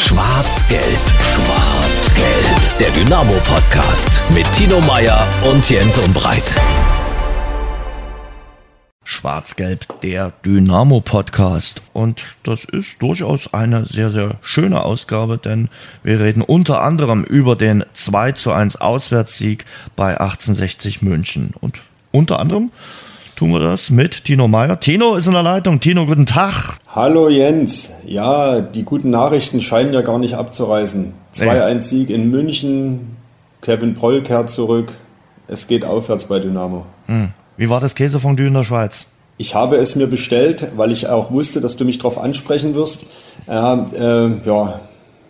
Schwarz-Gelb, Schwarz-Gelb. Der Dynamo-Podcast mit Tino Meyer und Jens Umbreit. Schwarz-Gelb, der Dynamo-Podcast. Und das ist durchaus eine sehr, sehr schöne Ausgabe, denn wir reden unter anderem über den 2 zu 1 Auswärtssieg bei 1860 München. Und unter anderem tun wir das mit Tino Meyer. Tino ist in der Leitung. Tino, guten Tag. Hallo Jens. Ja, die guten Nachrichten scheinen ja gar nicht abzureißen. 2-1-Sieg in München. Kevin Proll kehrt zurück. Es geht aufwärts bei Dynamo. Hm. Wie war das Käsefondue in der Schweiz? Ich habe es mir bestellt, weil ich auch wusste, dass du mich darauf ansprechen wirst. Äh, äh, ja,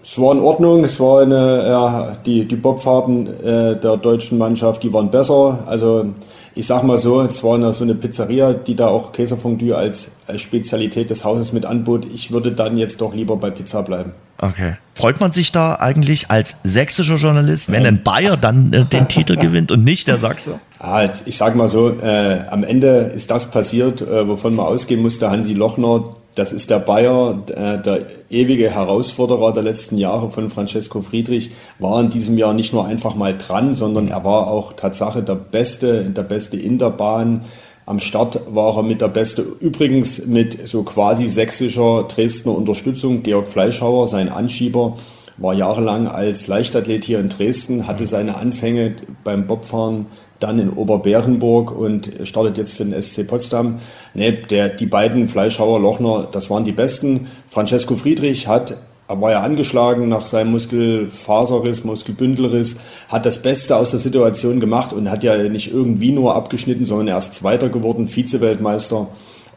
es war in Ordnung. Es war eine, ja, die, die Bobfahrten äh, der deutschen Mannschaft, die waren besser. Also ich sag mal so, es war eine, so eine Pizzeria, die da auch Käsefondue als, als Spezialität des Hauses mit anbot. Ich würde dann jetzt doch lieber bei Pizza bleiben. Okay. Freut man sich da eigentlich als sächsischer Journalist, wenn ein Bayer dann äh, den Titel gewinnt und nicht der Sachse? Halt, ich sag mal so, äh, am Ende ist das passiert, äh, wovon man ausgehen musste. Hansi Lochner, das ist der Bayer, äh, der ewige Herausforderer der letzten Jahre von Francesco Friedrich, war in diesem Jahr nicht nur einfach mal dran, sondern er war auch Tatsache der Beste, der Beste in der Bahn. Am Start war er mit der Beste, übrigens mit so quasi sächsischer Dresdner Unterstützung. Georg Fleischhauer, sein Anschieber, war jahrelang als Leichtathlet hier in Dresden, hatte seine Anfänge beim Bobfahren dann in Oberbärenburg und startet jetzt für den SC Potsdam. Nee, der, die beiden Fleischhauer, Lochner, das waren die besten. Francesco Friedrich hat er war ja angeschlagen nach seinem Muskelfaserriss, Muskelbündelriss, hat das Beste aus der Situation gemacht und hat ja nicht irgendwie nur abgeschnitten, sondern er ist Zweiter geworden, Vize-Weltmeister.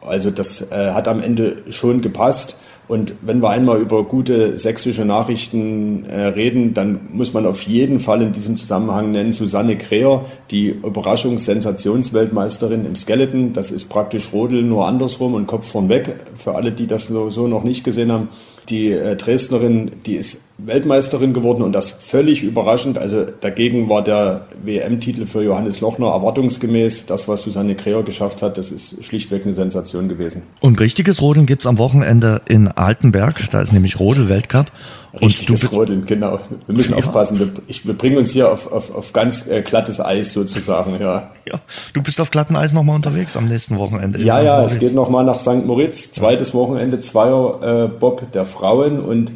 Also das äh, hat am Ende schon gepasst. Und wenn wir einmal über gute sächsische Nachrichten äh, reden, dann muss man auf jeden Fall in diesem Zusammenhang nennen Susanne Kreher, die Überraschungs-Sensationsweltmeisterin im Skeleton. Das ist praktisch Rodel nur andersrum und Kopf vorn weg. Für alle, die das so, so noch nicht gesehen haben, die äh, Dresdnerin, die ist Weltmeisterin geworden und das völlig überraschend. Also dagegen war der WM-Titel für Johannes Lochner erwartungsgemäß. Das, was Susanne Kreher geschafft hat, das ist schlichtweg eine Sensation gewesen. Und richtiges Rodeln gibt es am Wochenende in Altenberg. Da ist nämlich Rodel-Weltcup. Richtiges Rodeln, genau. Wir müssen ja. aufpassen. Wir, ich, wir, bringen uns hier auf, auf, auf ganz äh, glattes Eis sozusagen. Ja. ja. Du bist auf glatten Eis nochmal unterwegs am nächsten Wochenende. Ja, ja, es geht nochmal nach St. Moritz. Zweites Wochenende, Zweier äh, Bob der Frauen und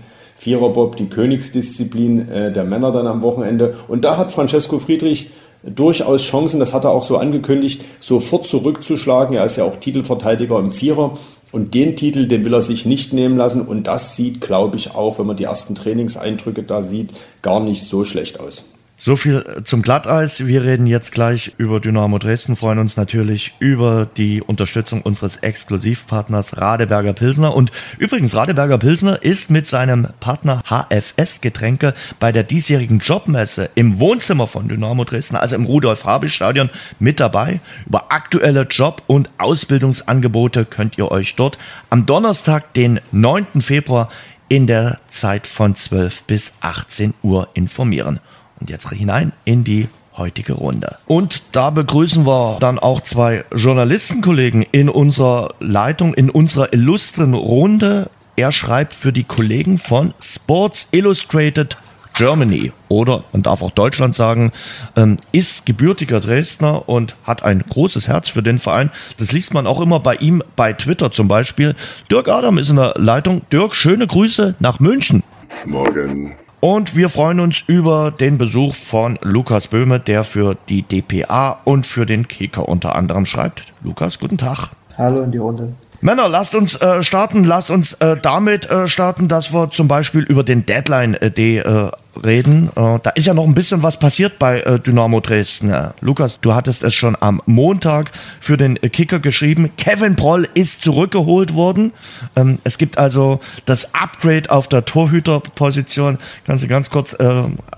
Viererbob, die Königsdisziplin äh, der Männer dann am Wochenende. Und da hat Francesco Friedrich durchaus Chancen, das hat er auch so angekündigt, sofort zurückzuschlagen. Er ist ja auch Titelverteidiger im Vierer. Und den Titel, den will er sich nicht nehmen lassen. Und das sieht, glaube ich, auch, wenn man die ersten Trainingseindrücke da sieht, gar nicht so schlecht aus. So viel zum Glatteis. Wir reden jetzt gleich über Dynamo Dresden, freuen uns natürlich über die Unterstützung unseres Exklusivpartners Radeberger Pilsner. Und übrigens, Radeberger Pilsner ist mit seinem Partner HFS Getränke bei der diesjährigen Jobmesse im Wohnzimmer von Dynamo Dresden, also im Rudolf-Habich-Stadion, mit dabei. Über aktuelle Job- und Ausbildungsangebote könnt ihr euch dort am Donnerstag, den 9. Februar, in der Zeit von 12 bis 18 Uhr informieren. Und jetzt hinein in die heutige Runde. Und da begrüßen wir dann auch zwei Journalistenkollegen in unserer Leitung, in unserer illustren Runde. Er schreibt für die Kollegen von Sports Illustrated Germany oder man darf auch Deutschland sagen, ähm, ist gebürtiger Dresdner und hat ein großes Herz für den Verein. Das liest man auch immer bei ihm bei Twitter zum Beispiel. Dirk Adam ist in der Leitung. Dirk, schöne Grüße nach München. Morgen. Und wir freuen uns über den Besuch von Lukas Böhme, der für die DPA und für den Kicker unter anderem schreibt. Lukas, guten Tag. Hallo in die Runde. Männer, lasst uns äh, starten. Lasst uns äh, damit äh, starten, dass wir zum Beispiel über den Deadline-Day äh, reden. Äh, da ist ja noch ein bisschen was passiert bei äh, Dynamo Dresden. Lukas, du hattest es schon am Montag für den Kicker geschrieben. Kevin Proll ist zurückgeholt worden. Ähm, es gibt also das Upgrade auf der Torhüterposition. Kannst du ganz kurz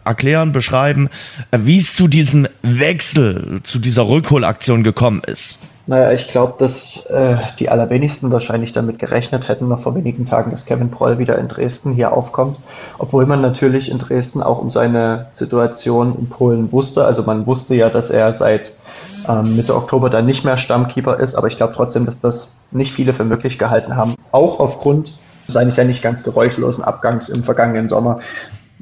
erklären, beschreiben, wie es zu diesem Wechsel, zu dieser Rückholaktion gekommen ist? Naja, ich glaube, dass äh, die allerwenigsten wahrscheinlich damit gerechnet hätten, noch vor wenigen Tagen, dass Kevin Proll wieder in Dresden hier aufkommt. Obwohl man natürlich in Dresden auch um seine Situation in Polen wusste. Also man wusste ja, dass er seit ähm, Mitte Oktober dann nicht mehr Stammkeeper ist. Aber ich glaube trotzdem, dass das nicht viele für möglich gehalten haben. Auch aufgrund seines ja nicht ganz geräuschlosen Abgangs im vergangenen Sommer.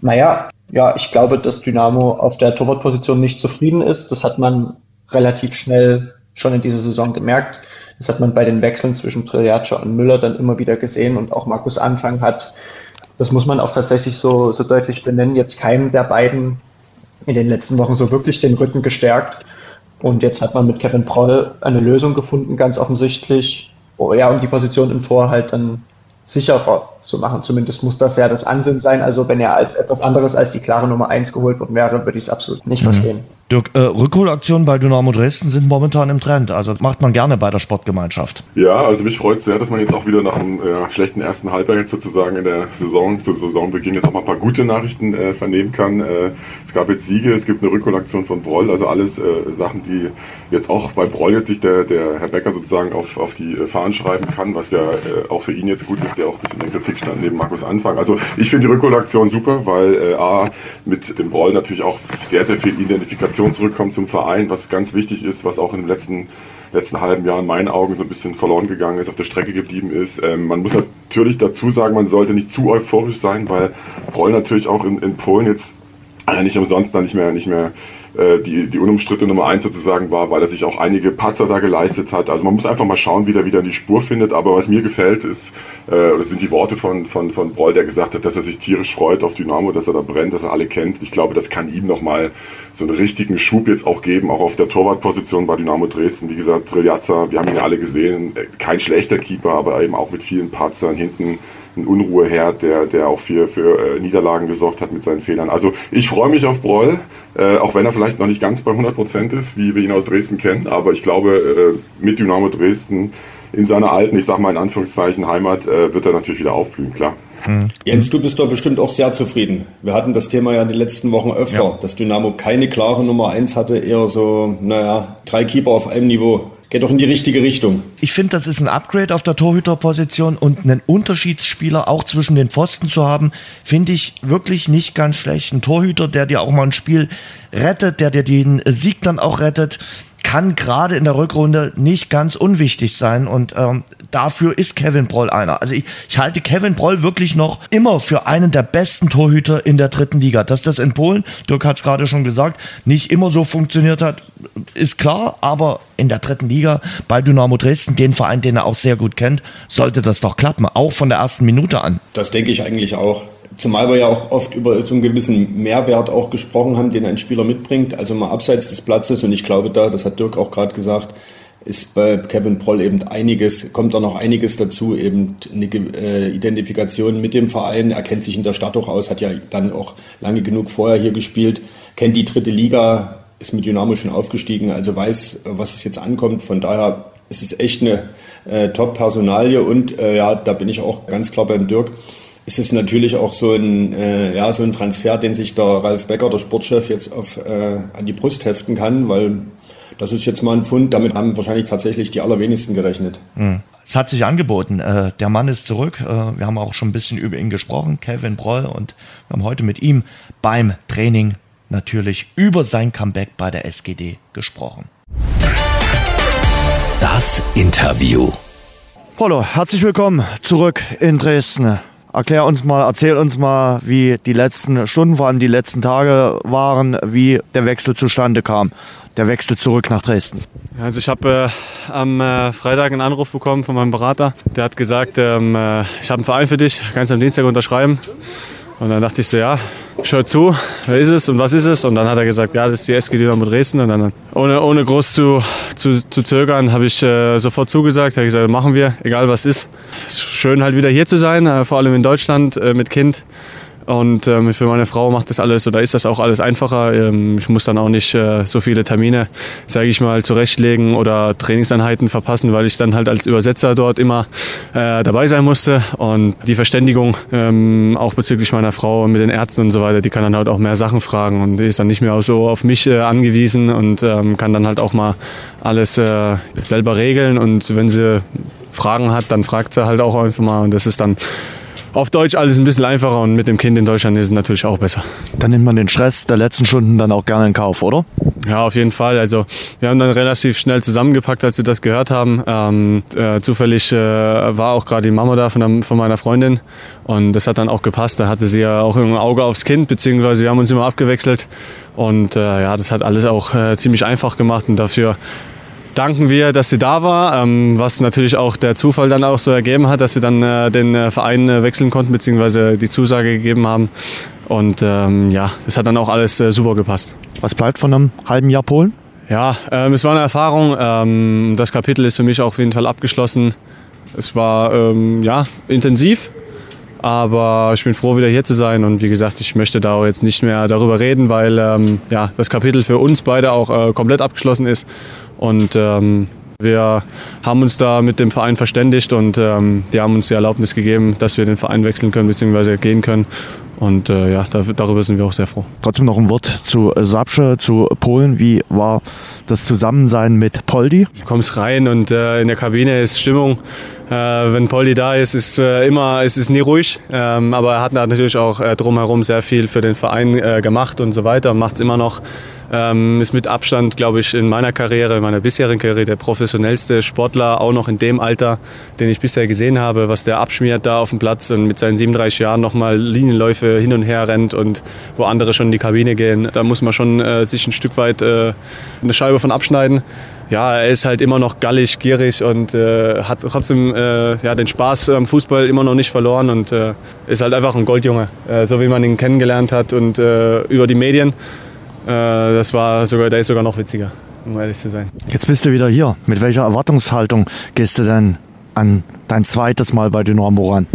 Naja, ja, ich glaube, dass Dynamo auf der Torwartposition nicht zufrieden ist. Das hat man relativ schnell schon in dieser Saison gemerkt. Das hat man bei den Wechseln zwischen Triaca und Müller dann immer wieder gesehen und auch Markus Anfang hat, das muss man auch tatsächlich so, so deutlich benennen, jetzt keinem der beiden in den letzten Wochen so wirklich den Rücken gestärkt. Und jetzt hat man mit Kevin Proll eine Lösung gefunden, ganz offensichtlich. Oh, ja, um die Position im Tor halt dann sicherer zu machen. Zumindest muss das ja das Ansinn sein. Also wenn er als etwas anderes als die klare Nummer eins geholt worden wäre, würde ich es absolut nicht mhm. verstehen. Dirk, äh, Rückholaktionen bei Dynamo Dresden sind momentan im Trend. Also das macht man gerne bei der Sportgemeinschaft. Ja, also mich freut es sehr, dass man jetzt auch wieder nach einem äh, schlechten ersten Halbjahr jetzt sozusagen in der Saison, zu Saisonbeginn jetzt auch mal ein paar gute Nachrichten äh, vernehmen kann. Äh, es gab jetzt Siege, es gibt eine Rückholaktion von Broll, also alles äh, Sachen, die jetzt auch bei Broll jetzt sich der, der Herr Becker sozusagen auf, auf die äh, Fahnen schreiben kann, was ja auch für ihn jetzt gut ist, der auch ein bisschen in der Kritik stand neben Markus Anfang. Also ich finde die Rückholaktion super, weil A, mit dem Broll natürlich auch sehr, sehr viel Identifikation zurückkommt zum Verein was ganz wichtig ist, was auch den letzten, letzten halben Jahr in meinen Augen so ein bisschen verloren gegangen ist, auf der Strecke geblieben ist. Ähm, man muss natürlich dazu sagen, man sollte nicht zu euphorisch sein, weil Proll natürlich auch in, in Polen jetzt äh, nicht umsonst dann nicht mehr, nicht mehr die, die unumstrittene Nummer eins sozusagen war, weil er sich auch einige Patzer da geleistet hat. Also man muss einfach mal schauen, wie er wieder in die Spur findet. Aber was mir gefällt, ist, äh, sind die Worte von, von, von Broll, der gesagt hat, dass er sich tierisch freut auf Dynamo, dass er da brennt, dass er alle kennt. Ich glaube, das kann ihm nochmal so einen richtigen Schub jetzt auch geben, auch auf der Torwartposition bei Dynamo Dresden. Wie gesagt, Trilliazza, wir haben ihn ja alle gesehen, kein schlechter Keeper, aber eben auch mit vielen Patzern hinten ein Unruheherd, der, der auch für, für äh, Niederlagen gesorgt hat mit seinen Fehlern. Also ich freue mich auf Broll, äh, auch wenn er vielleicht noch nicht ganz bei 100 Prozent ist, wie wir ihn aus Dresden kennen. Aber ich glaube, äh, mit Dynamo Dresden in seiner alten, ich sag mal in Anführungszeichen, Heimat, äh, wird er natürlich wieder aufblühen, klar. Hm. Jens, du bist doch bestimmt auch sehr zufrieden. Wir hatten das Thema ja in den letzten Wochen öfter, ja. dass Dynamo keine klare Nummer 1 hatte, eher so, naja, drei Keeper auf einem Niveau geht doch in die richtige Richtung. Ich finde, das ist ein Upgrade auf der Torhüterposition und einen Unterschiedsspieler auch zwischen den Pfosten zu haben, finde ich wirklich nicht ganz schlecht. Ein Torhüter, der dir auch mal ein Spiel rettet, der dir den Sieg dann auch rettet, kann gerade in der Rückrunde nicht ganz unwichtig sein und ähm, dafür ist Kevin Broll einer. Also ich, ich halte Kevin Broll wirklich noch immer für einen der besten Torhüter in der dritten Liga. Dass das in Polen, Dirk hat es gerade schon gesagt, nicht immer so funktioniert hat, ist klar, aber in der dritten Liga bei Dynamo Dresden, den Verein, den er auch sehr gut kennt, sollte das doch klappen, auch von der ersten Minute an. Das denke ich eigentlich auch. Zumal wir ja auch oft über so einen gewissen Mehrwert auch gesprochen haben, den ein Spieler mitbringt, also mal abseits des Platzes. Und ich glaube da, das hat Dirk auch gerade gesagt, ist bei Kevin Proll eben einiges, kommt da noch einiges dazu, eben eine äh, Identifikation mit dem Verein. Er kennt sich in der Stadt auch aus, hat ja dann auch lange genug vorher hier gespielt, kennt die dritte Liga, ist mit Dynamo schon aufgestiegen, also weiß, was es jetzt ankommt. Von daher ist es echt eine äh, Top-Personalie und äh, ja, da bin ich auch ganz klar beim Dirk ist es natürlich auch so ein, äh, ja, so ein Transfer, den sich der Ralf Becker, der Sportchef, jetzt auf, äh, an die Brust heften kann, weil das ist jetzt mal ein Fund, damit haben wahrscheinlich tatsächlich die allerwenigsten gerechnet. Mhm. Es hat sich angeboten. Äh, der Mann ist zurück. Äh, wir haben auch schon ein bisschen über ihn gesprochen, Kevin Broll, und wir haben heute mit ihm beim Training natürlich über sein Comeback bei der SGD gesprochen. Das Interview. Polo, herzlich willkommen zurück in Dresden. Erklär uns mal, erzähl uns mal, wie die letzten Stunden, vor allem die letzten Tage waren, wie der Wechsel zustande kam, der Wechsel zurück nach Dresden. Also ich habe äh, am äh, Freitag einen Anruf bekommen von meinem Berater. Der hat gesagt, ähm, äh, ich habe einen Verein für dich, kannst du am Dienstag unterschreiben. Und dann dachte ich so, ja, schau zu, wer ist es und was ist es? Und dann hat er gesagt, ja, das ist die SG Dynamo Dresden. Und dann, ohne, ohne groß zu, zu, zu zögern, habe ich äh, sofort zugesagt. Habe gesagt, machen wir, egal was ist. Es ist schön halt wieder hier zu sein, äh, vor allem in Deutschland äh, mit Kind. Und ähm, für meine Frau macht das alles oder ist das auch alles einfacher. Ähm, ich muss dann auch nicht äh, so viele Termine, sage ich mal, zurechtlegen oder Trainingseinheiten verpassen, weil ich dann halt als Übersetzer dort immer äh, dabei sein musste. Und die Verständigung, ähm, auch bezüglich meiner Frau mit den Ärzten und so weiter, die kann dann halt auch mehr Sachen fragen und die ist dann nicht mehr so auf mich äh, angewiesen und ähm, kann dann halt auch mal alles äh, selber regeln. Und wenn sie Fragen hat, dann fragt sie halt auch einfach mal. Und das ist dann auf Deutsch alles ein bisschen einfacher und mit dem Kind in Deutschland ist es natürlich auch besser. Dann nimmt man den Stress der letzten Stunden dann auch gerne in Kauf, oder? Ja, auf jeden Fall. Also wir haben dann relativ schnell zusammengepackt, als wir das gehört haben. Ähm, äh, zufällig äh, war auch gerade die Mama da von, der, von, meiner Freundin und das hat dann auch gepasst. Da hatte sie ja auch ein Auge aufs Kind, beziehungsweise wir haben uns immer abgewechselt und äh, ja, das hat alles auch äh, ziemlich einfach gemacht und dafür danken wir, dass sie da war, ähm, was natürlich auch der Zufall dann auch so ergeben hat, dass sie dann äh, den äh, Verein äh, wechseln konnten, beziehungsweise die Zusage gegeben haben. Und ähm, ja, es hat dann auch alles äh, super gepasst. Was bleibt von einem halben Jahr Polen? Ja, ähm, es war eine Erfahrung. Ähm, das Kapitel ist für mich auch auf jeden Fall abgeschlossen. Es war ähm, ja intensiv, aber ich bin froh, wieder hier zu sein. Und wie gesagt, ich möchte da jetzt nicht mehr darüber reden, weil ähm, ja, das Kapitel für uns beide auch äh, komplett abgeschlossen ist. Und ähm, wir haben uns da mit dem Verein verständigt und ähm, die haben uns die Erlaubnis gegeben, dass wir den Verein wechseln können bzw. gehen können. Und äh, ja, da, darüber sind wir auch sehr froh. Trotzdem noch ein Wort zu Sapsche, zu Polen. Wie war das Zusammensein mit Poldi? Du kommst rein und äh, in der Kabine ist Stimmung. Äh, wenn Poldi da ist, ist äh, immer, ist es nie ruhig. Ähm, aber er hat natürlich auch äh, drumherum sehr viel für den Verein äh, gemacht und so weiter und macht es immer noch. Ähm, ist mit Abstand, glaube ich, in meiner Karriere, in meiner bisherigen Karriere der professionellste Sportler, auch noch in dem Alter, den ich bisher gesehen habe, was der abschmiert da auf dem Platz und mit seinen 37 Jahren nochmal Linienläufe hin und her rennt und wo andere schon in die Kabine gehen. Da muss man schon äh, sich ein Stück weit äh, eine Scheibe von abschneiden ja, er ist halt immer noch gallig, gierig und äh, hat trotzdem äh, ja, den Spaß am Fußball immer noch nicht verloren und äh, ist halt einfach ein Goldjunge, äh, so wie man ihn kennengelernt hat und über die Medien. Äh, das war sogar, der ist sogar noch witziger, um ehrlich zu sein. Jetzt bist du wieder hier. Mit welcher Erwartungshaltung gehst du denn an dein zweites Mal bei Dynamo ran?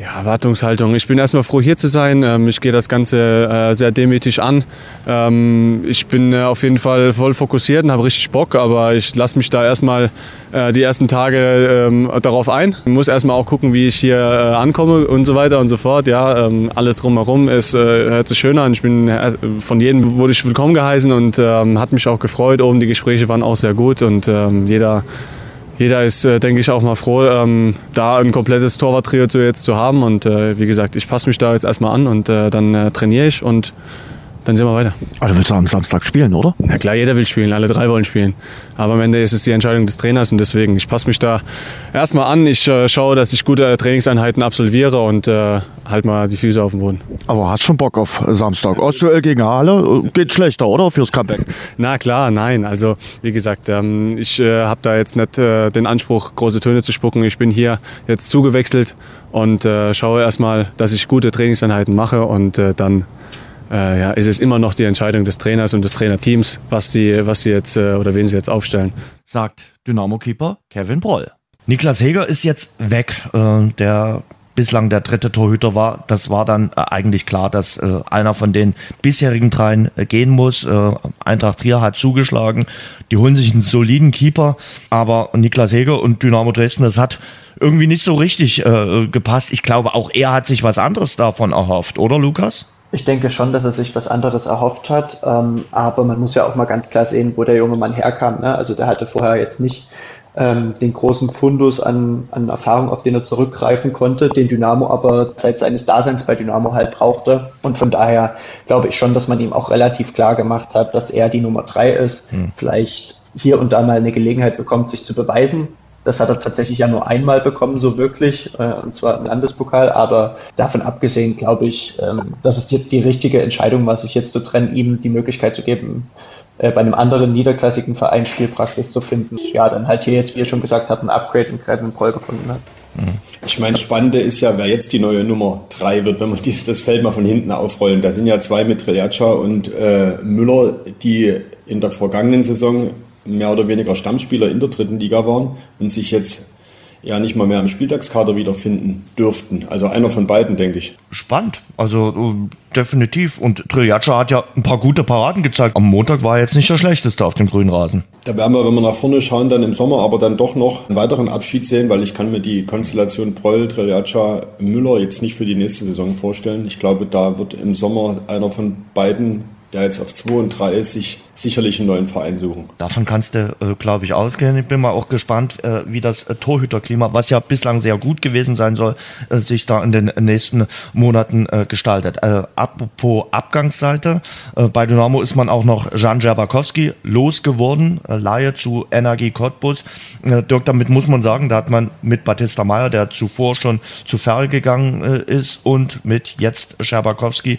Ja, Erwartungshaltung. Ich bin erstmal froh, hier zu sein. Ähm, ich gehe das Ganze äh, sehr demütig an. Ähm, ich bin äh, auf jeden Fall voll fokussiert und habe richtig Bock, aber ich lasse mich da erstmal äh, die ersten Tage ähm, darauf ein. Ich muss erstmal auch gucken, wie ich hier ankomme und so weiter und so fort. Ja, alles drumherum ist, hört sich schön an. Ich bin von jedem wurde ich willkommen geheißen und hat mich auch gefreut. Oben die Gespräche waren auch sehr gut und jeder jeder ist, äh, denke ich, auch mal froh, ähm, da ein komplettes Torwarttrio zu jetzt zu haben. Und äh, wie gesagt, ich passe mich da jetzt erstmal an und äh, dann äh, trainiere ich und dann sehen wir weiter. Also willst du am Samstag spielen, oder? Na klar, jeder will spielen, alle drei wollen spielen. Aber am Ende ist es die Entscheidung des Trainers und deswegen, ich passe mich da erstmal an. Ich äh, schaue, dass ich gute Trainingseinheiten absolviere und äh, halt mal die Füße auf den Boden. Aber hast schon Bock auf Samstag? Ostduell gegen Halle geht schlechter, oder? Fürs Comeback? Na klar, nein. Also wie gesagt, ähm, ich äh, habe da jetzt nicht äh, den Anspruch, große Töne zu spucken. Ich bin hier jetzt zugewechselt und äh, schaue erstmal, dass ich gute Trainingseinheiten mache und äh, dann äh, ja, ist es immer noch die Entscheidung des Trainers und des Trainerteams, was die, was die jetzt äh, oder wen sie jetzt aufstellen. Sagt Dynamo-Keeper Kevin Broll. Niklas Heger ist jetzt weg. Äh, der bislang der dritte Torhüter war. Das war dann äh, eigentlich klar, dass äh, einer von den bisherigen dreien äh, gehen muss. Äh, Eintracht Trier hat zugeschlagen. Die holen sich einen soliden Keeper. Aber Niklas Heger und Dynamo Dresden, das hat irgendwie nicht so richtig äh, gepasst. Ich glaube, auch er hat sich was anderes davon erhofft, oder Lukas? Ich denke schon, dass er sich was anderes erhofft hat, ähm, aber man muss ja auch mal ganz klar sehen, wo der junge Mann herkam. Ne? Also der hatte vorher jetzt nicht ähm, den großen Fundus an, an Erfahrung, auf den er zurückgreifen konnte, den Dynamo aber seit seines Daseins bei Dynamo halt brauchte. Und von daher glaube ich schon, dass man ihm auch relativ klar gemacht hat, dass er die Nummer drei ist, hm. vielleicht hier und da mal eine Gelegenheit bekommt, sich zu beweisen. Das hat er tatsächlich ja nur einmal bekommen, so wirklich, äh, und zwar im Landespokal. Aber davon abgesehen glaube ich, ähm, dass es die, die richtige Entscheidung war, sich jetzt zu trennen, ihm die Möglichkeit zu geben, äh, bei einem anderen niederklassigen Verein Spielpraxis zu finden. Ja, dann halt hier jetzt, wie ihr schon gesagt habt, ein Upgrade in Kevin Proll gefunden hat. Mhm. Ich meine, das Spannende ist ja, wer jetzt die neue Nummer 3 wird, wenn wir dieses, das Feld mal von hinten aufrollen. Da sind ja zwei mit Triljatscha und äh, Müller, die in der vergangenen Saison mehr oder weniger Stammspieler in der dritten Liga waren und sich jetzt ja nicht mal mehr im Spieltagskader wiederfinden dürften. Also einer von beiden, denke ich. Spannend. Also äh, definitiv. Und Triljatscha hat ja ein paar gute Paraden gezeigt. Am Montag war er jetzt nicht der schlechteste auf dem grünen Rasen. Da werden wir, wenn wir nach vorne schauen, dann im Sommer aber dann doch noch einen weiteren Abschied sehen, weil ich kann mir die Konstellation Proll, Triljatscha, Müller jetzt nicht für die nächste Saison vorstellen. Ich glaube, da wird im Sommer einer von beiden der jetzt auf 2 und 3 ist, sich sicherlich einen neuen Verein suchen. Davon kannst du, äh, glaube ich, ausgehen. Ich bin mal auch gespannt, äh, wie das äh, Torhüterklima, was ja bislang sehr gut gewesen sein soll, sich da in den nächsten Monaten gestaltet. Apropos Abgangsseite, bei Dynamo ist man auch noch Jan Jabakowski losgeworden, Laie zu Energie Cottbus. Dirk, damit muss man sagen, da hat man mit Batista Meyer, der zuvor schon zu Ferl gegangen ist, und mit jetzt Jabakowski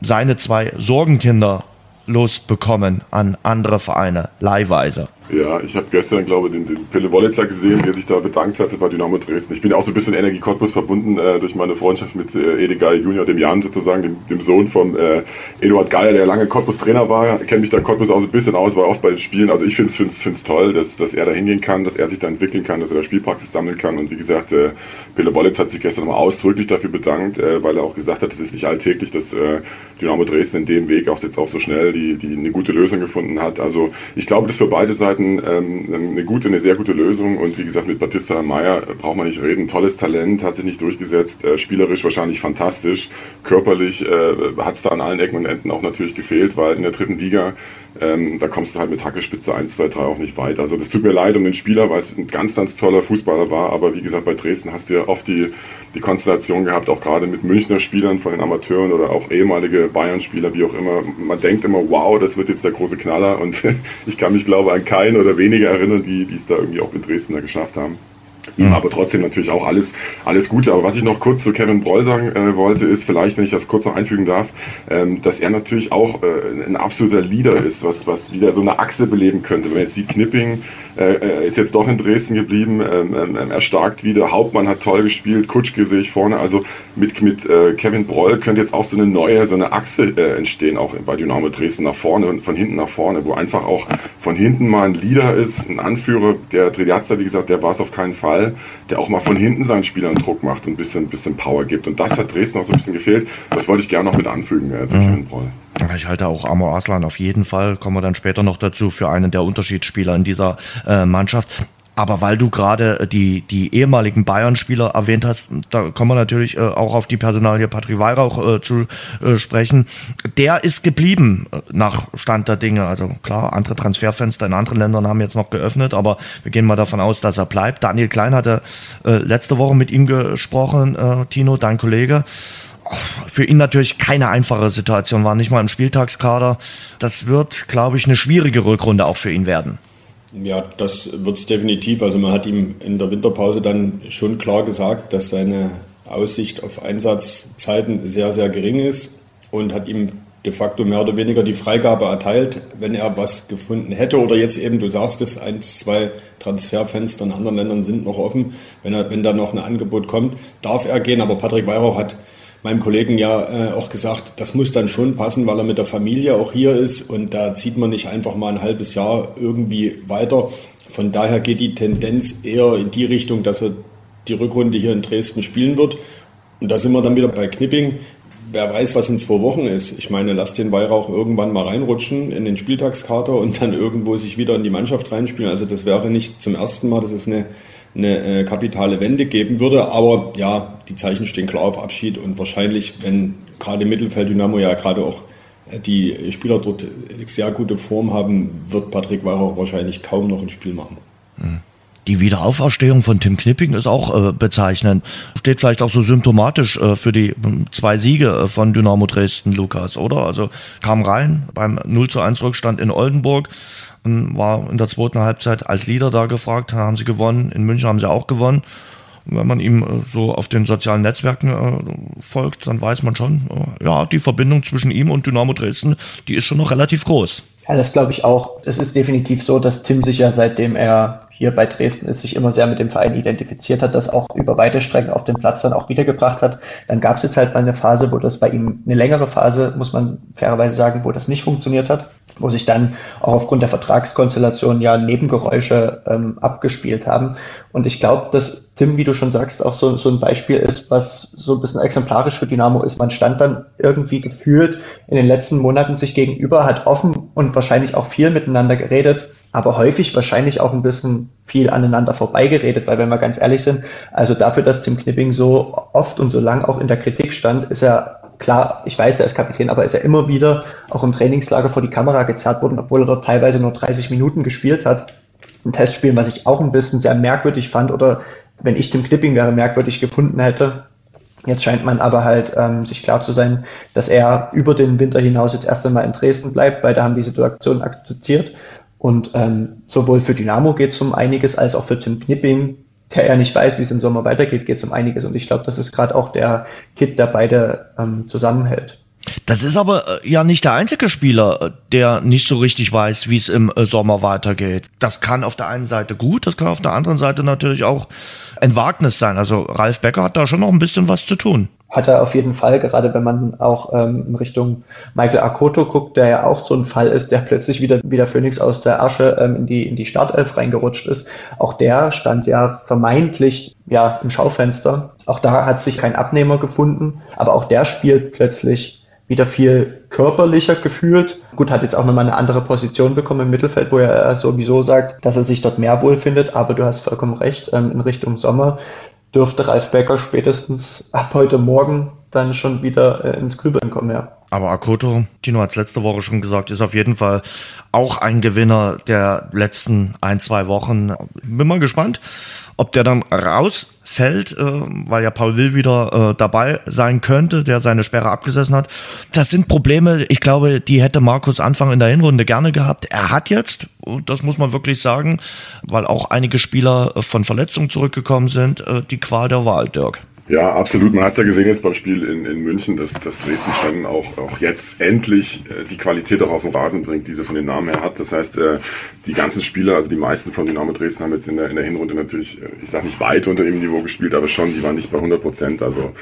seine zwei Sorgenkinder losbekommen an andere Vereine, leihweise. Ja, ich habe gestern, glaube ich, den, den Pelle Wollitzer gesehen, der sich da bedankt hatte bei Dynamo Dresden. Ich bin auch so ein bisschen Energie Cottbus verbunden äh, durch meine Freundschaft mit äh, Ede Geier Junior, dem Jan sozusagen, dem, dem Sohn von äh, Eduard Geier, der lange Cottbus Trainer war. Kenne mich da Cottbus auch so ein bisschen aus, war oft bei den Spielen. Also ich finde es toll, dass, dass er da hingehen kann, dass er sich da entwickeln kann, dass er da Spielpraxis sammeln kann. Und wie gesagt, äh, Pelle Wollitz hat sich gestern nochmal ausdrücklich dafür bedankt, äh, weil er auch gesagt hat, es ist nicht alltäglich, dass äh, Dynamo Dresden in dem Weg auch jetzt auch so schnell die, die eine gute Lösung gefunden hat. Also ich glaube, das für beide Seiten ähm, eine gute, eine sehr gute Lösung. Und wie gesagt, mit Batista Meyer braucht man nicht reden. Tolles Talent, hat sich nicht durchgesetzt, äh, spielerisch wahrscheinlich fantastisch. Körperlich äh, hat es da an allen Ecken und Enden auch natürlich gefehlt, weil in der dritten Liga ähm, da kommst du halt mit Hackespitze 1, 2, 3 auch nicht weit. Also das tut mir leid um den Spieler, weil es ein ganz, ganz toller Fußballer war. Aber wie gesagt, bei Dresden hast du ja oft die, die Konstellation gehabt, auch gerade mit Münchner Spielern von den Amateuren oder auch ehemalige Bayern-Spieler, wie auch immer. Man denkt immer, wow, das wird jetzt der große Knaller. Und ich kann mich, glaube an keinen oder wenige erinnern, die es da irgendwie auch in Dresden da geschafft haben. Mhm. Aber trotzdem natürlich auch alles, alles Gute. Aber was ich noch kurz zu Kevin Broll sagen äh, wollte, ist vielleicht, wenn ich das kurz noch einfügen darf, ähm, dass er natürlich auch äh, ein absoluter Leader ist, was, was wieder so eine Achse beleben könnte. Wenn man jetzt sieht, Knipping äh, ist jetzt doch in Dresden geblieben, ähm, ähm, er starkt wieder, Hauptmann hat toll gespielt, Kutschke sehe ich vorne. Also mit, mit äh, Kevin Broll könnte jetzt auch so eine neue, so eine Achse äh, entstehen, auch bei Dynamo Dresden nach vorne und von hinten nach vorne, wo einfach auch von hinten mal ein Leader ist, ein Anführer. Der Triazza, wie gesagt, der war es auf keinen Fall, der auch mal von hinten seinen Spielern Druck macht und ein bisschen, bisschen Power gibt. Und das hat Dresden auch so ein bisschen gefehlt. Das wollte ich gerne noch mit anfügen äh, zu mhm. Kevin Broll. Ich halte auch Amor Aslan auf jeden Fall, kommen wir dann später noch dazu, für einen der Unterschiedsspieler in dieser äh, Mannschaft. Aber weil du gerade die, die ehemaligen Bayern-Spieler erwähnt hast, da kommen wir natürlich äh, auch auf die Personalie Patrick Weihrauch äh, zu äh, sprechen. Der ist geblieben äh, nach Stand der Dinge. Also klar, andere Transferfenster in anderen Ländern haben jetzt noch geöffnet, aber wir gehen mal davon aus, dass er bleibt. Daniel Klein hatte äh, letzte Woche mit ihm gesprochen, äh, Tino, dein Kollege für ihn natürlich keine einfache Situation, war nicht mal im Spieltagskader. Das wird, glaube ich, eine schwierige Rückrunde auch für ihn werden. Ja, das wird es definitiv. Also man hat ihm in der Winterpause dann schon klar gesagt, dass seine Aussicht auf Einsatzzeiten sehr, sehr gering ist und hat ihm de facto mehr oder weniger die Freigabe erteilt, wenn er was gefunden hätte oder jetzt eben, du sagst es, eins, zwei Transferfenster in anderen Ländern sind noch offen. Wenn, er, wenn da noch ein Angebot kommt, darf er gehen. Aber Patrick Weihrauch hat meinem Kollegen ja äh, auch gesagt, das muss dann schon passen, weil er mit der Familie auch hier ist und da zieht man nicht einfach mal ein halbes Jahr irgendwie weiter. Von daher geht die Tendenz eher in die Richtung, dass er die Rückrunde hier in Dresden spielen wird. Und da sind wir dann wieder bei Knipping. Wer weiß, was in zwei Wochen ist. Ich meine, lass den Weihrauch irgendwann mal reinrutschen in den Spieltagskater und dann irgendwo sich wieder in die Mannschaft reinspielen. Also das wäre nicht zum ersten Mal. Das ist eine eine äh, kapitale Wende geben würde. Aber ja, die Zeichen stehen klar auf Abschied und wahrscheinlich, wenn gerade Mittelfeld Dynamo ja gerade auch äh, die Spieler dort sehr gute Form haben, wird Patrick Weihrauch wahrscheinlich kaum noch ein Spiel machen. Hm. Die Wiederauferstehung von Tim Knipping ist auch äh, bezeichnend. Steht vielleicht auch so symptomatisch äh, für die zwei Siege äh, von Dynamo Dresden, Lukas, oder? Also kam rein beim 0 zu 1 Rückstand in Oldenburg, war in der zweiten Halbzeit als Leader da gefragt, haben sie gewonnen, in München haben sie auch gewonnen. Und wenn man ihm äh, so auf den sozialen Netzwerken äh, folgt, dann weiß man schon, äh, ja, die Verbindung zwischen ihm und Dynamo Dresden, die ist schon noch relativ groß. Ja, das glaube ich auch. Es ist definitiv so, dass Tim sich ja seitdem er hier bei Dresden ist, sich immer sehr mit dem Verein identifiziert hat, das auch über weite Strecken auf den Platz dann auch wiedergebracht hat. Dann gab es jetzt halt mal eine Phase, wo das bei ihm, eine längere Phase, muss man fairerweise sagen, wo das nicht funktioniert hat wo sich dann auch aufgrund der Vertragskonstellation ja Nebengeräusche ähm, abgespielt haben. Und ich glaube, dass Tim, wie du schon sagst, auch so, so ein Beispiel ist, was so ein bisschen exemplarisch für Dynamo ist. Man stand dann irgendwie gefühlt in den letzten Monaten sich gegenüber, hat offen und wahrscheinlich auch viel miteinander geredet, aber häufig wahrscheinlich auch ein bisschen viel aneinander vorbeigeredet, weil wenn wir ganz ehrlich sind, also dafür, dass Tim Knipping so oft und so lang auch in der Kritik stand, ist er klar, ich weiß, er ist Kapitän, aber ist er immer wieder auch im Trainingslager vor die Kamera gezerrt worden, obwohl er dort teilweise nur 30 Minuten gespielt hat. Ein Testspiel, was ich auch ein bisschen sehr merkwürdig fand oder wenn ich Tim Knipping wäre, merkwürdig gefunden hätte. Jetzt scheint man aber halt ähm, sich klar zu sein, dass er über den Winter hinaus jetzt erst einmal in Dresden bleibt. Beide haben die Situation akzeptiert. Und ähm, sowohl für Dynamo geht es um einiges, als auch für Tim Knipping, der ja nicht weiß, wie es im Sommer weitergeht, geht es um einiges. Und ich glaube, das ist gerade auch der Kit, der beide ähm, zusammenhält. Das ist aber äh, ja nicht der einzige Spieler, äh, der nicht so richtig weiß, wie es im äh, Sommer weitergeht. Das kann auf der einen Seite gut, das kann auf der anderen Seite natürlich auch ein Wagnis sein. Also Ralf Becker hat da schon noch ein bisschen was zu tun. Hat er auf jeden Fall, gerade wenn man auch ähm, in Richtung Michael Akoto guckt, der ja auch so ein Fall ist, der plötzlich wieder wie der Phoenix aus der Asche ähm, in, die, in die Startelf reingerutscht ist. Auch der stand ja vermeintlich ja im Schaufenster. Auch da hat sich kein Abnehmer gefunden, aber auch der spielt plötzlich wieder viel körperlicher gefühlt. Gut, hat jetzt auch nochmal eine andere Position bekommen im Mittelfeld, wo er sowieso sagt, dass er sich dort mehr wohlfindet. Aber du hast vollkommen recht, ähm, in Richtung Sommer dürfte Ralf Becker spätestens ab heute Morgen dann schon wieder äh, ins Grübeln kommen, ja. Aber Akoto, Tino hat es letzte Woche schon gesagt, ist auf jeden Fall auch ein Gewinner der letzten ein, zwei Wochen. Bin mal gespannt, ob der dann rausfällt, äh, weil ja Paul Will wieder äh, dabei sein könnte, der seine Sperre abgesessen hat. Das sind Probleme, ich glaube, die hätte Markus Anfang in der Hinrunde gerne gehabt. Er hat jetzt, das muss man wirklich sagen, weil auch einige Spieler äh, von Verletzungen zurückgekommen sind, äh, die Qual der Wahl, Dirk. Ja, absolut. Man hat es ja gesehen jetzt beim Spiel in, in München, dass, dass Dresden schon auch, auch jetzt endlich äh, die Qualität auch auf den Rasen bringt, die sie von den Namen her hat. Das heißt, äh, die ganzen Spieler, also die meisten von Dynamo Dresden haben jetzt in der, in der Hinrunde natürlich, äh, ich sage nicht weit unter dem Niveau gespielt, aber schon, die waren nicht bei 100 Prozent. Also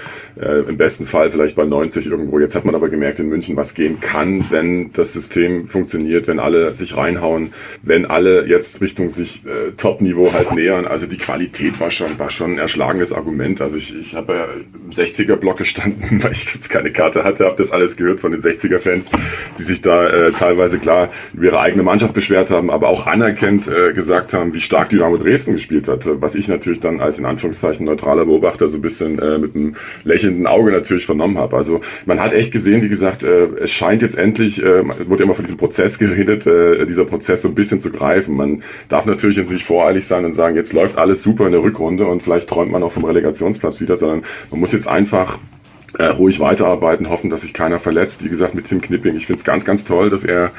äh, im besten Fall vielleicht bei 90 irgendwo. Jetzt hat man aber gemerkt in München, was gehen kann, wenn das System funktioniert, wenn alle sich reinhauen, wenn alle jetzt Richtung sich äh, Top-Niveau halt nähern. Also die Qualität war schon, war schon ein erschlagendes Argument. Also ich, ich habe ja im 60er-Block gestanden, weil ich jetzt keine Karte hatte, habe das alles gehört von den 60er-Fans, die sich da äh, teilweise klar über ihre eigene Mannschaft beschwert haben, aber auch anerkennt äh, gesagt haben, wie stark Dynamo Dresden gespielt hat, was ich natürlich dann als in Anführungszeichen neutraler Beobachter so ein bisschen äh, mit einem lächelnden Auge natürlich vernommen habe. Also man hat echt gesehen, wie gesagt, äh, es scheint jetzt endlich, äh, wurde immer von diesem Prozess geredet, äh, dieser Prozess so ein bisschen zu greifen. Man darf natürlich jetzt nicht voreilig sein und sagen, jetzt läuft alles super in der Rückrunde und vielleicht träumt man auch vom Relegationsplatz wieder, sondern man muss jetzt einfach äh, ruhig weiterarbeiten, hoffen, dass sich keiner verletzt. Wie gesagt, mit Tim Knipping. Ich finde es ganz, ganz toll, dass er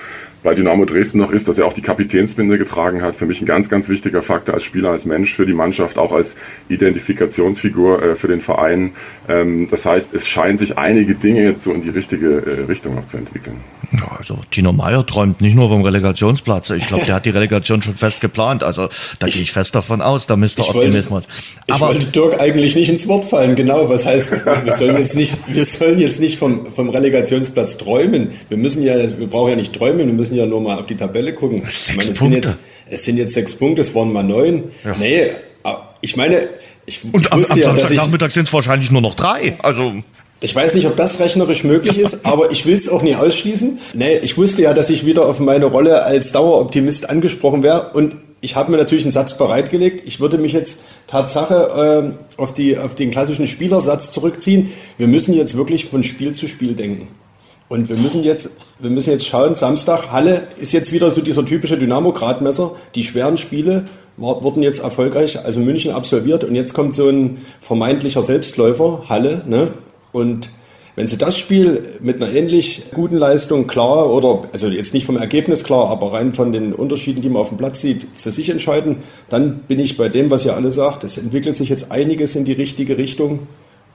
bei Dynamo Dresden noch ist, dass er auch die Kapitänsbinde getragen hat. Für mich ein ganz, ganz wichtiger Faktor als Spieler, als Mensch für die Mannschaft, auch als Identifikationsfigur äh, für den Verein. Ähm, das heißt, es scheinen sich einige Dinge jetzt so in die richtige äh, Richtung noch zu entwickeln. Ja, also Tino Meyer träumt nicht nur vom Relegationsplatz. Ich glaube, der hat die Relegation schon fest geplant. Also da gehe ich fest davon aus, da müsste Optimismus. Wollte, Aber ich wollte Dirk eigentlich nicht ins Wort fallen, genau. Was heißt, wir sollen jetzt nicht, wir sollen jetzt nicht vom, vom Relegationsplatz träumen. Wir müssen ja, wir brauchen ja nicht träumen, wir müssen müssen ja nur mal auf die Tabelle gucken. Sechs ich meine, es, Punkte. Sind jetzt, es sind jetzt sechs Punkte, es waren mal neun. Ja. Nee, ich meine, ich, Und ich am, am ja, Samstagnachmittag sind es wahrscheinlich nur noch drei. Also ich weiß nicht, ob das rechnerisch möglich ist, aber ich will es auch nie ausschließen. Nee, ich wusste ja, dass ich wieder auf meine Rolle als Daueroptimist angesprochen wäre und ich habe mir natürlich einen Satz bereitgelegt. Ich würde mich jetzt Tatsache äh, auf, die, auf den klassischen Spielersatz zurückziehen. Wir müssen jetzt wirklich von Spiel zu Spiel denken. Und wir müssen jetzt, wir müssen jetzt schauen, Samstag, Halle ist jetzt wieder so dieser typische Dynamo-Gradmesser. Die schweren Spiele wurden jetzt erfolgreich, also München absolviert und jetzt kommt so ein vermeintlicher Selbstläufer, Halle, ne? Und wenn sie das Spiel mit einer ähnlich guten Leistung klar oder, also jetzt nicht vom Ergebnis klar, aber rein von den Unterschieden, die man auf dem Platz sieht, für sich entscheiden, dann bin ich bei dem, was ihr alle sagt. Es entwickelt sich jetzt einiges in die richtige Richtung.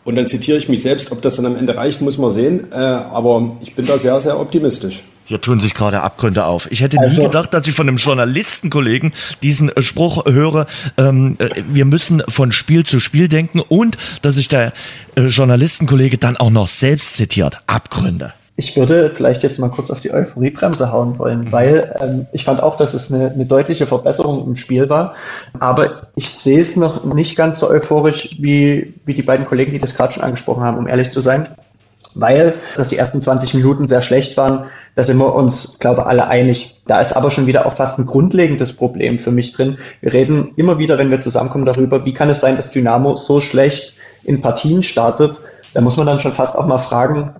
Und dann zitiere ich mich selbst, ob das dann am Ende reicht, muss man sehen. Äh, aber ich bin da sehr, sehr optimistisch. Hier tun sich gerade Abgründe auf. Ich hätte also, nie gedacht, dass ich von einem Journalistenkollegen diesen Spruch höre, ähm, äh, wir müssen von Spiel zu Spiel denken und dass sich der äh, Journalistenkollege dann auch noch selbst zitiert. Abgründe. Ich würde vielleicht jetzt mal kurz auf die Euphoriebremse hauen wollen, mhm. weil ähm, ich fand auch, dass es eine, eine deutliche Verbesserung im Spiel war. Aber ich sehe es noch nicht ganz so euphorisch wie, wie die beiden Kollegen, die das gerade schon angesprochen haben, um ehrlich zu sein. Weil, dass die ersten 20 Minuten sehr schlecht waren, da sind wir uns, glaube ich, alle einig. Da ist aber schon wieder auch fast ein grundlegendes Problem für mich drin. Wir reden immer wieder, wenn wir zusammenkommen, darüber, wie kann es sein, dass Dynamo so schlecht in Partien startet. Da muss man dann schon fast auch mal fragen,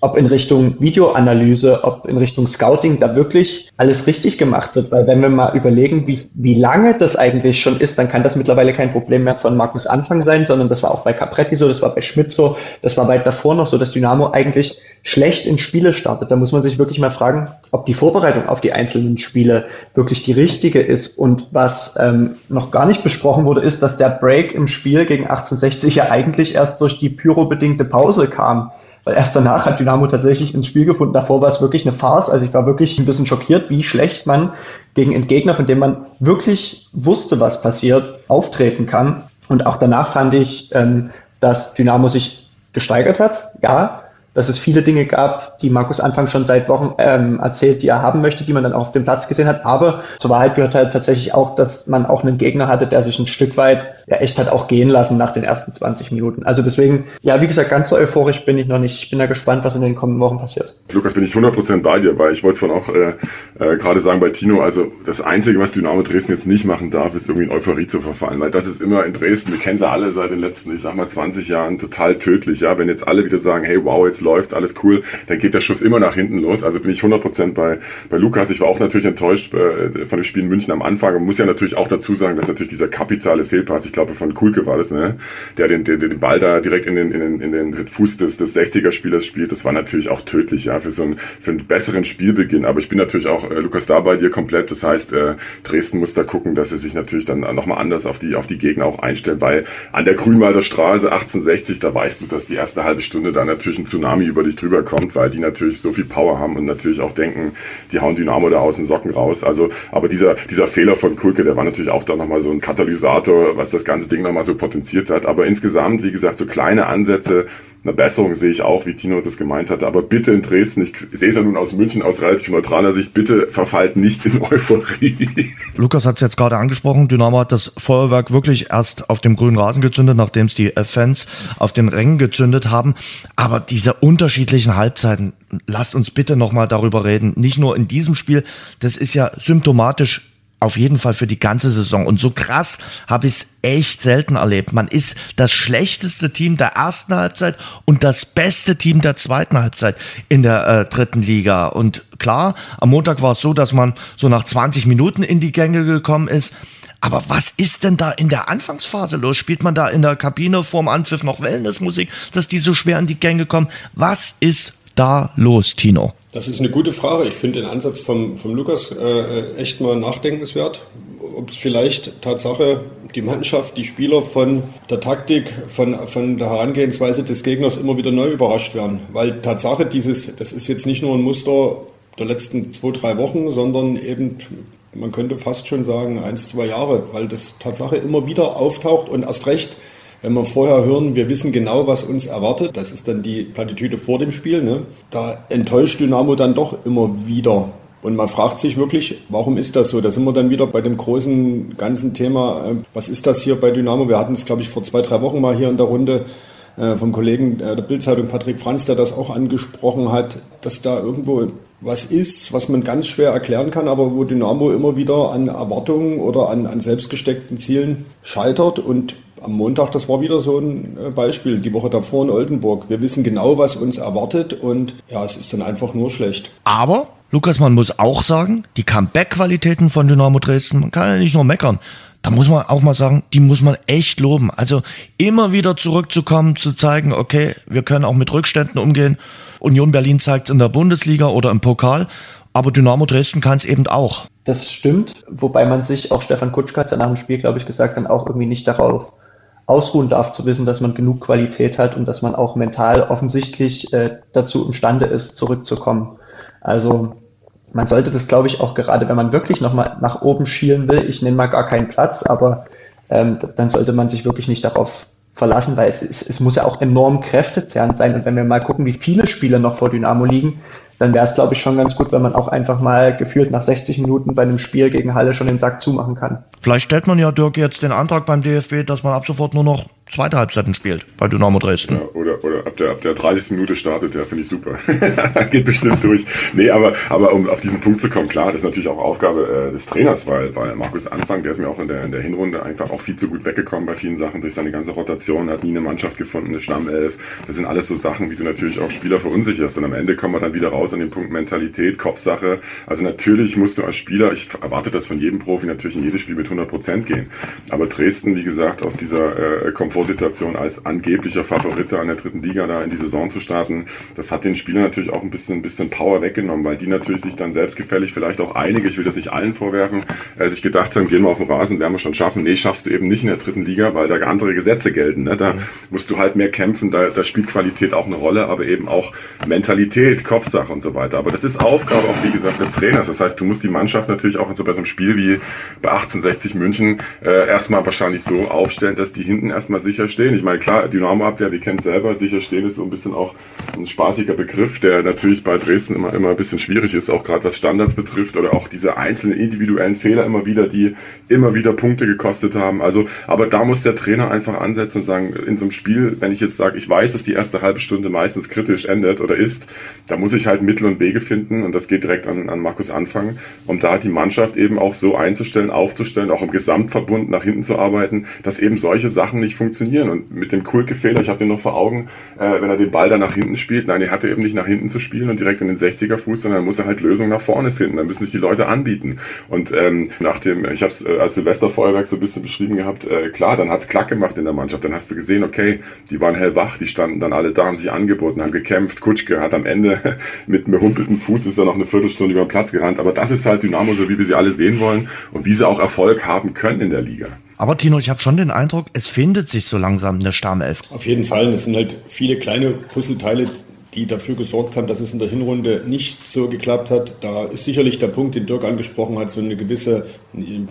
ob in Richtung Videoanalyse, ob in Richtung Scouting da wirklich alles richtig gemacht wird. Weil wenn wir mal überlegen, wie, wie lange das eigentlich schon ist, dann kann das mittlerweile kein Problem mehr von Markus Anfang sein, sondern das war auch bei Capretti so, das war bei Schmidt so, das war weit davor noch so, dass Dynamo eigentlich schlecht in Spiele startet. Da muss man sich wirklich mal fragen, ob die Vorbereitung auf die einzelnen Spiele wirklich die richtige ist. Und was ähm, noch gar nicht besprochen wurde, ist, dass der Break im Spiel gegen 1860 ja eigentlich erst durch die pyrobedingte Pause kam weil erst danach hat Dynamo tatsächlich ins Spiel gefunden. Davor war es wirklich eine Farce. Also ich war wirklich ein bisschen schockiert, wie schlecht man gegen einen Gegner, von dem man wirklich wusste, was passiert, auftreten kann. Und auch danach fand ich, ähm, dass Dynamo sich gesteigert hat. Ja, dass es viele Dinge gab, die Markus Anfang schon seit Wochen ähm, erzählt, die er haben möchte, die man dann auch auf dem Platz gesehen hat. Aber zur Wahrheit gehört halt tatsächlich auch, dass man auch einen Gegner hatte, der sich ein Stück weit ja echt hat auch gehen lassen nach den ersten 20 Minuten. Also deswegen, ja, wie gesagt, ganz so euphorisch bin ich noch nicht. Ich bin da gespannt, was in den kommenden Wochen passiert. Lukas, bin ich 100% bei dir, weil ich wollte es von auch äh, äh, gerade sagen bei Tino, also das Einzige, was Dynamo Dresden jetzt nicht machen darf, ist irgendwie in Euphorie zu verfallen, weil das ist immer in Dresden, wir kennen sie alle seit den letzten, ich sag mal, 20 Jahren total tödlich, ja. Wenn jetzt alle wieder sagen, hey, wow, jetzt läuft's, alles cool, dann geht der Schuss immer nach hinten los. Also bin ich 100% bei, bei Lukas. Ich war auch natürlich enttäuscht äh, von dem Spiel in München am Anfang Man muss ja natürlich auch dazu sagen, dass natürlich dieser kapitale Fehlpass, ich glaube von Kulke war das, ne? der den, den, den Ball da direkt in den, in den, in den Fuß des, des 60er-Spielers spielt, das war natürlich auch tödlich, ja, für so einen, für einen besseren Spielbeginn. Aber ich bin natürlich auch, äh, Lukas, da bei dir komplett. Das heißt, äh, Dresden muss da gucken, dass sie sich natürlich dann nochmal anders auf die, auf die Gegner auch einstellen, weil an der Grünwalder Straße 1860, da weißt du, dass die erste halbe Stunde da natürlich ein Tsunami über dich drüber kommt, weil die natürlich so viel Power haben und natürlich auch denken, die hauen Dynamo da aus den Socken raus. Also, aber dieser, dieser Fehler von Kulke, der war natürlich auch da nochmal so ein Katalysator, was das ganze Ding nochmal so potenziert hat. Aber insgesamt, wie gesagt, so kleine Ansätze, eine Besserung sehe ich auch, wie Tino das gemeint hatte. Aber bitte in Dresden, ich sehe es ja nun aus München aus relativ neutraler Sicht, bitte verfallt nicht in Euphorie. Lukas hat es jetzt gerade angesprochen, Dynamo hat das Feuerwerk wirklich erst auf dem grünen Rasen gezündet, nachdem es die Fans auf den Rängen gezündet haben. Aber diese unterschiedlichen Halbzeiten, lasst uns bitte nochmal darüber reden. Nicht nur in diesem Spiel, das ist ja symptomatisch auf jeden Fall für die ganze Saison. Und so krass habe ich es echt selten erlebt. Man ist das schlechteste Team der ersten Halbzeit und das beste Team der zweiten Halbzeit in der äh, dritten Liga. Und klar, am Montag war es so, dass man so nach 20 Minuten in die Gänge gekommen ist. Aber was ist denn da in der Anfangsphase los? Spielt man da in der Kabine vorm Anpfiff noch Wellnessmusik, dass die so schwer in die Gänge kommen? Was ist da los, Tino? Das ist eine gute Frage. Ich finde den Ansatz vom, vom Lukas äh, echt mal nachdenkenswert. Ob es vielleicht Tatsache die Mannschaft, die Spieler von der Taktik, von, von der Herangehensweise des Gegners immer wieder neu überrascht werden. Weil Tatsache dieses, das ist jetzt nicht nur ein Muster der letzten zwei, drei Wochen, sondern eben, man könnte fast schon sagen, eins, zwei Jahre, weil das Tatsache immer wieder auftaucht und erst recht wenn wir vorher hören, wir wissen genau, was uns erwartet, das ist dann die Plattitüde vor dem Spiel, ne? da enttäuscht Dynamo dann doch immer wieder. Und man fragt sich wirklich, warum ist das so? Da sind wir dann wieder bei dem großen ganzen Thema, äh, was ist das hier bei Dynamo? Wir hatten es, glaube ich, vor zwei, drei Wochen mal hier in der Runde äh, vom Kollegen äh, der Bildzeitung Patrick Franz, der das auch angesprochen hat, dass da irgendwo was ist, was man ganz schwer erklären kann, aber wo Dynamo immer wieder an Erwartungen oder an, an selbstgesteckten Zielen scheitert und am Montag, das war wieder so ein äh, Beispiel, die Woche davor in Oldenburg. Wir wissen genau, was uns erwartet und ja, es ist dann einfach nur schlecht. Aber, Lukas, man muss auch sagen, die Comeback-Qualitäten von Dynamo Dresden, man kann ja nicht nur meckern. Da muss man auch mal sagen, die muss man echt loben. Also immer wieder zurückzukommen, zu zeigen, okay, wir können auch mit Rückständen umgehen. Union Berlin zeigt es in der Bundesliga oder im Pokal. Aber Dynamo Dresden kann es eben auch. Das stimmt, wobei man sich, auch Stefan Kutschka hat ja nach dem Spiel, glaube ich, gesagt, dann auch irgendwie nicht darauf ausruhen darf, zu wissen, dass man genug Qualität hat und dass man auch mental offensichtlich äh, dazu imstande ist, zurückzukommen. Also man sollte das, glaube ich, auch gerade, wenn man wirklich nochmal nach oben schielen will, ich nenne mal gar keinen Platz, aber ähm, dann sollte man sich wirklich nicht darauf verlassen, weil es, es, es muss ja auch enorm kräftezehrend sein. Und wenn wir mal gucken, wie viele Spiele noch vor Dynamo liegen, dann wäre es, glaube ich, schon ganz gut, wenn man auch einfach mal gefühlt nach 60 Minuten bei einem Spiel gegen Halle schon den Sack zumachen kann. Vielleicht stellt man ja, Dirk, jetzt den Antrag beim DFB, dass man ab sofort nur noch zweite Halbzeiten spielt bei Dynamo Dresden. Ja, oder, oder ab der, ab der 30. Minute startet, ja, finde ich super. Geht bestimmt durch. Nee, aber, aber um auf diesen Punkt zu kommen, klar, das ist natürlich auch Aufgabe äh, des Trainers, weil, weil Markus Anfang, der ist mir auch in der, in der Hinrunde einfach auch viel zu gut weggekommen bei vielen Sachen durch seine ganze Rotation, hat nie eine Mannschaft gefunden, eine Stammelf. Das sind alles so Sachen, wie du natürlich auch Spieler verunsicherst. Und am Ende kommen wir dann wieder raus an den Punkt Mentalität, Kopfsache. Also natürlich musst du als Spieler, ich erwarte das von jedem Profi, natürlich in jedes Spiel mit 100 Prozent gehen. Aber Dresden, wie gesagt, aus dieser äh, Komfortsituation als angeblicher Favorit an der dritten Liga da in die Saison zu starten, das hat den Spielern natürlich auch ein bisschen, ein bisschen Power weggenommen, weil die natürlich sich dann selbstgefällig, vielleicht auch einige, ich will das nicht allen vorwerfen, äh, sich gedacht haben, gehen wir auf den Rasen, werden wir schon schaffen. Nee, schaffst du eben nicht in der dritten Liga, weil da andere Gesetze gelten. Ne? Da musst du halt mehr kämpfen, da, da spielt Qualität auch eine Rolle, aber eben auch Mentalität, Kopfsache und so weiter. Aber das ist Aufgabe auch, wie gesagt, des Trainers. Das heißt, du musst die Mannschaft natürlich auch in so bei so einem Spiel wie bei 1860 München äh, erstmal wahrscheinlich so aufstellen, dass die hinten erstmal sicher stehen. Ich meine, klar, Dynamo-Abwehr, wir kennen es selber, sicher stehen ist so ein bisschen auch ein spaßiger Begriff, der natürlich bei Dresden immer, immer ein bisschen schwierig ist, auch gerade was Standards betrifft oder auch diese einzelnen individuellen Fehler immer wieder, die immer wieder Punkte gekostet haben. Also, aber da muss der Trainer einfach ansetzen und sagen, in so einem Spiel, wenn ich jetzt sage, ich weiß, dass die erste halbe Stunde meistens kritisch endet oder ist, da muss ich halt Mittel und Wege finden und das geht direkt an, an Markus Anfang, um da die Mannschaft eben auch so einzustellen, aufzustellen, auch im Gesamtverbund nach hinten zu arbeiten, dass eben solche Sachen nicht funktionieren. Und mit dem Kulke-Fehler, ich habe den noch vor Augen, äh, wenn er den Ball dann nach hinten spielt, nein, er hatte eben nicht nach hinten zu spielen und direkt in den 60er Fuß, sondern muss er halt Lösungen nach vorne finden. Dann müssen sich die Leute anbieten. Und ähm, nach dem, ich habe es äh, als Silvesterfeuerwerk so ein bisschen beschrieben gehabt, äh, klar, dann hat es Klack gemacht in der Mannschaft. Dann hast du gesehen, okay, die waren hellwach, die standen dann alle da, haben sich angeboten, haben gekämpft. Kutschke hat am Ende mit einem humpelten Fuß ist er noch eine Viertelstunde über den Platz gerannt. Aber das ist halt Dynamo, so wie wir sie alle sehen wollen und wie sie auch Erfolg haben können in der Liga. Aber Tino, ich habe schon den Eindruck, es findet sich so langsam eine Stammelf. Auf jeden Fall. Es sind halt viele kleine Puzzleteile, die dafür gesorgt haben, dass es in der Hinrunde nicht so geklappt hat. Da ist sicherlich der Punkt, den Dirk angesprochen hat, so eine gewisse,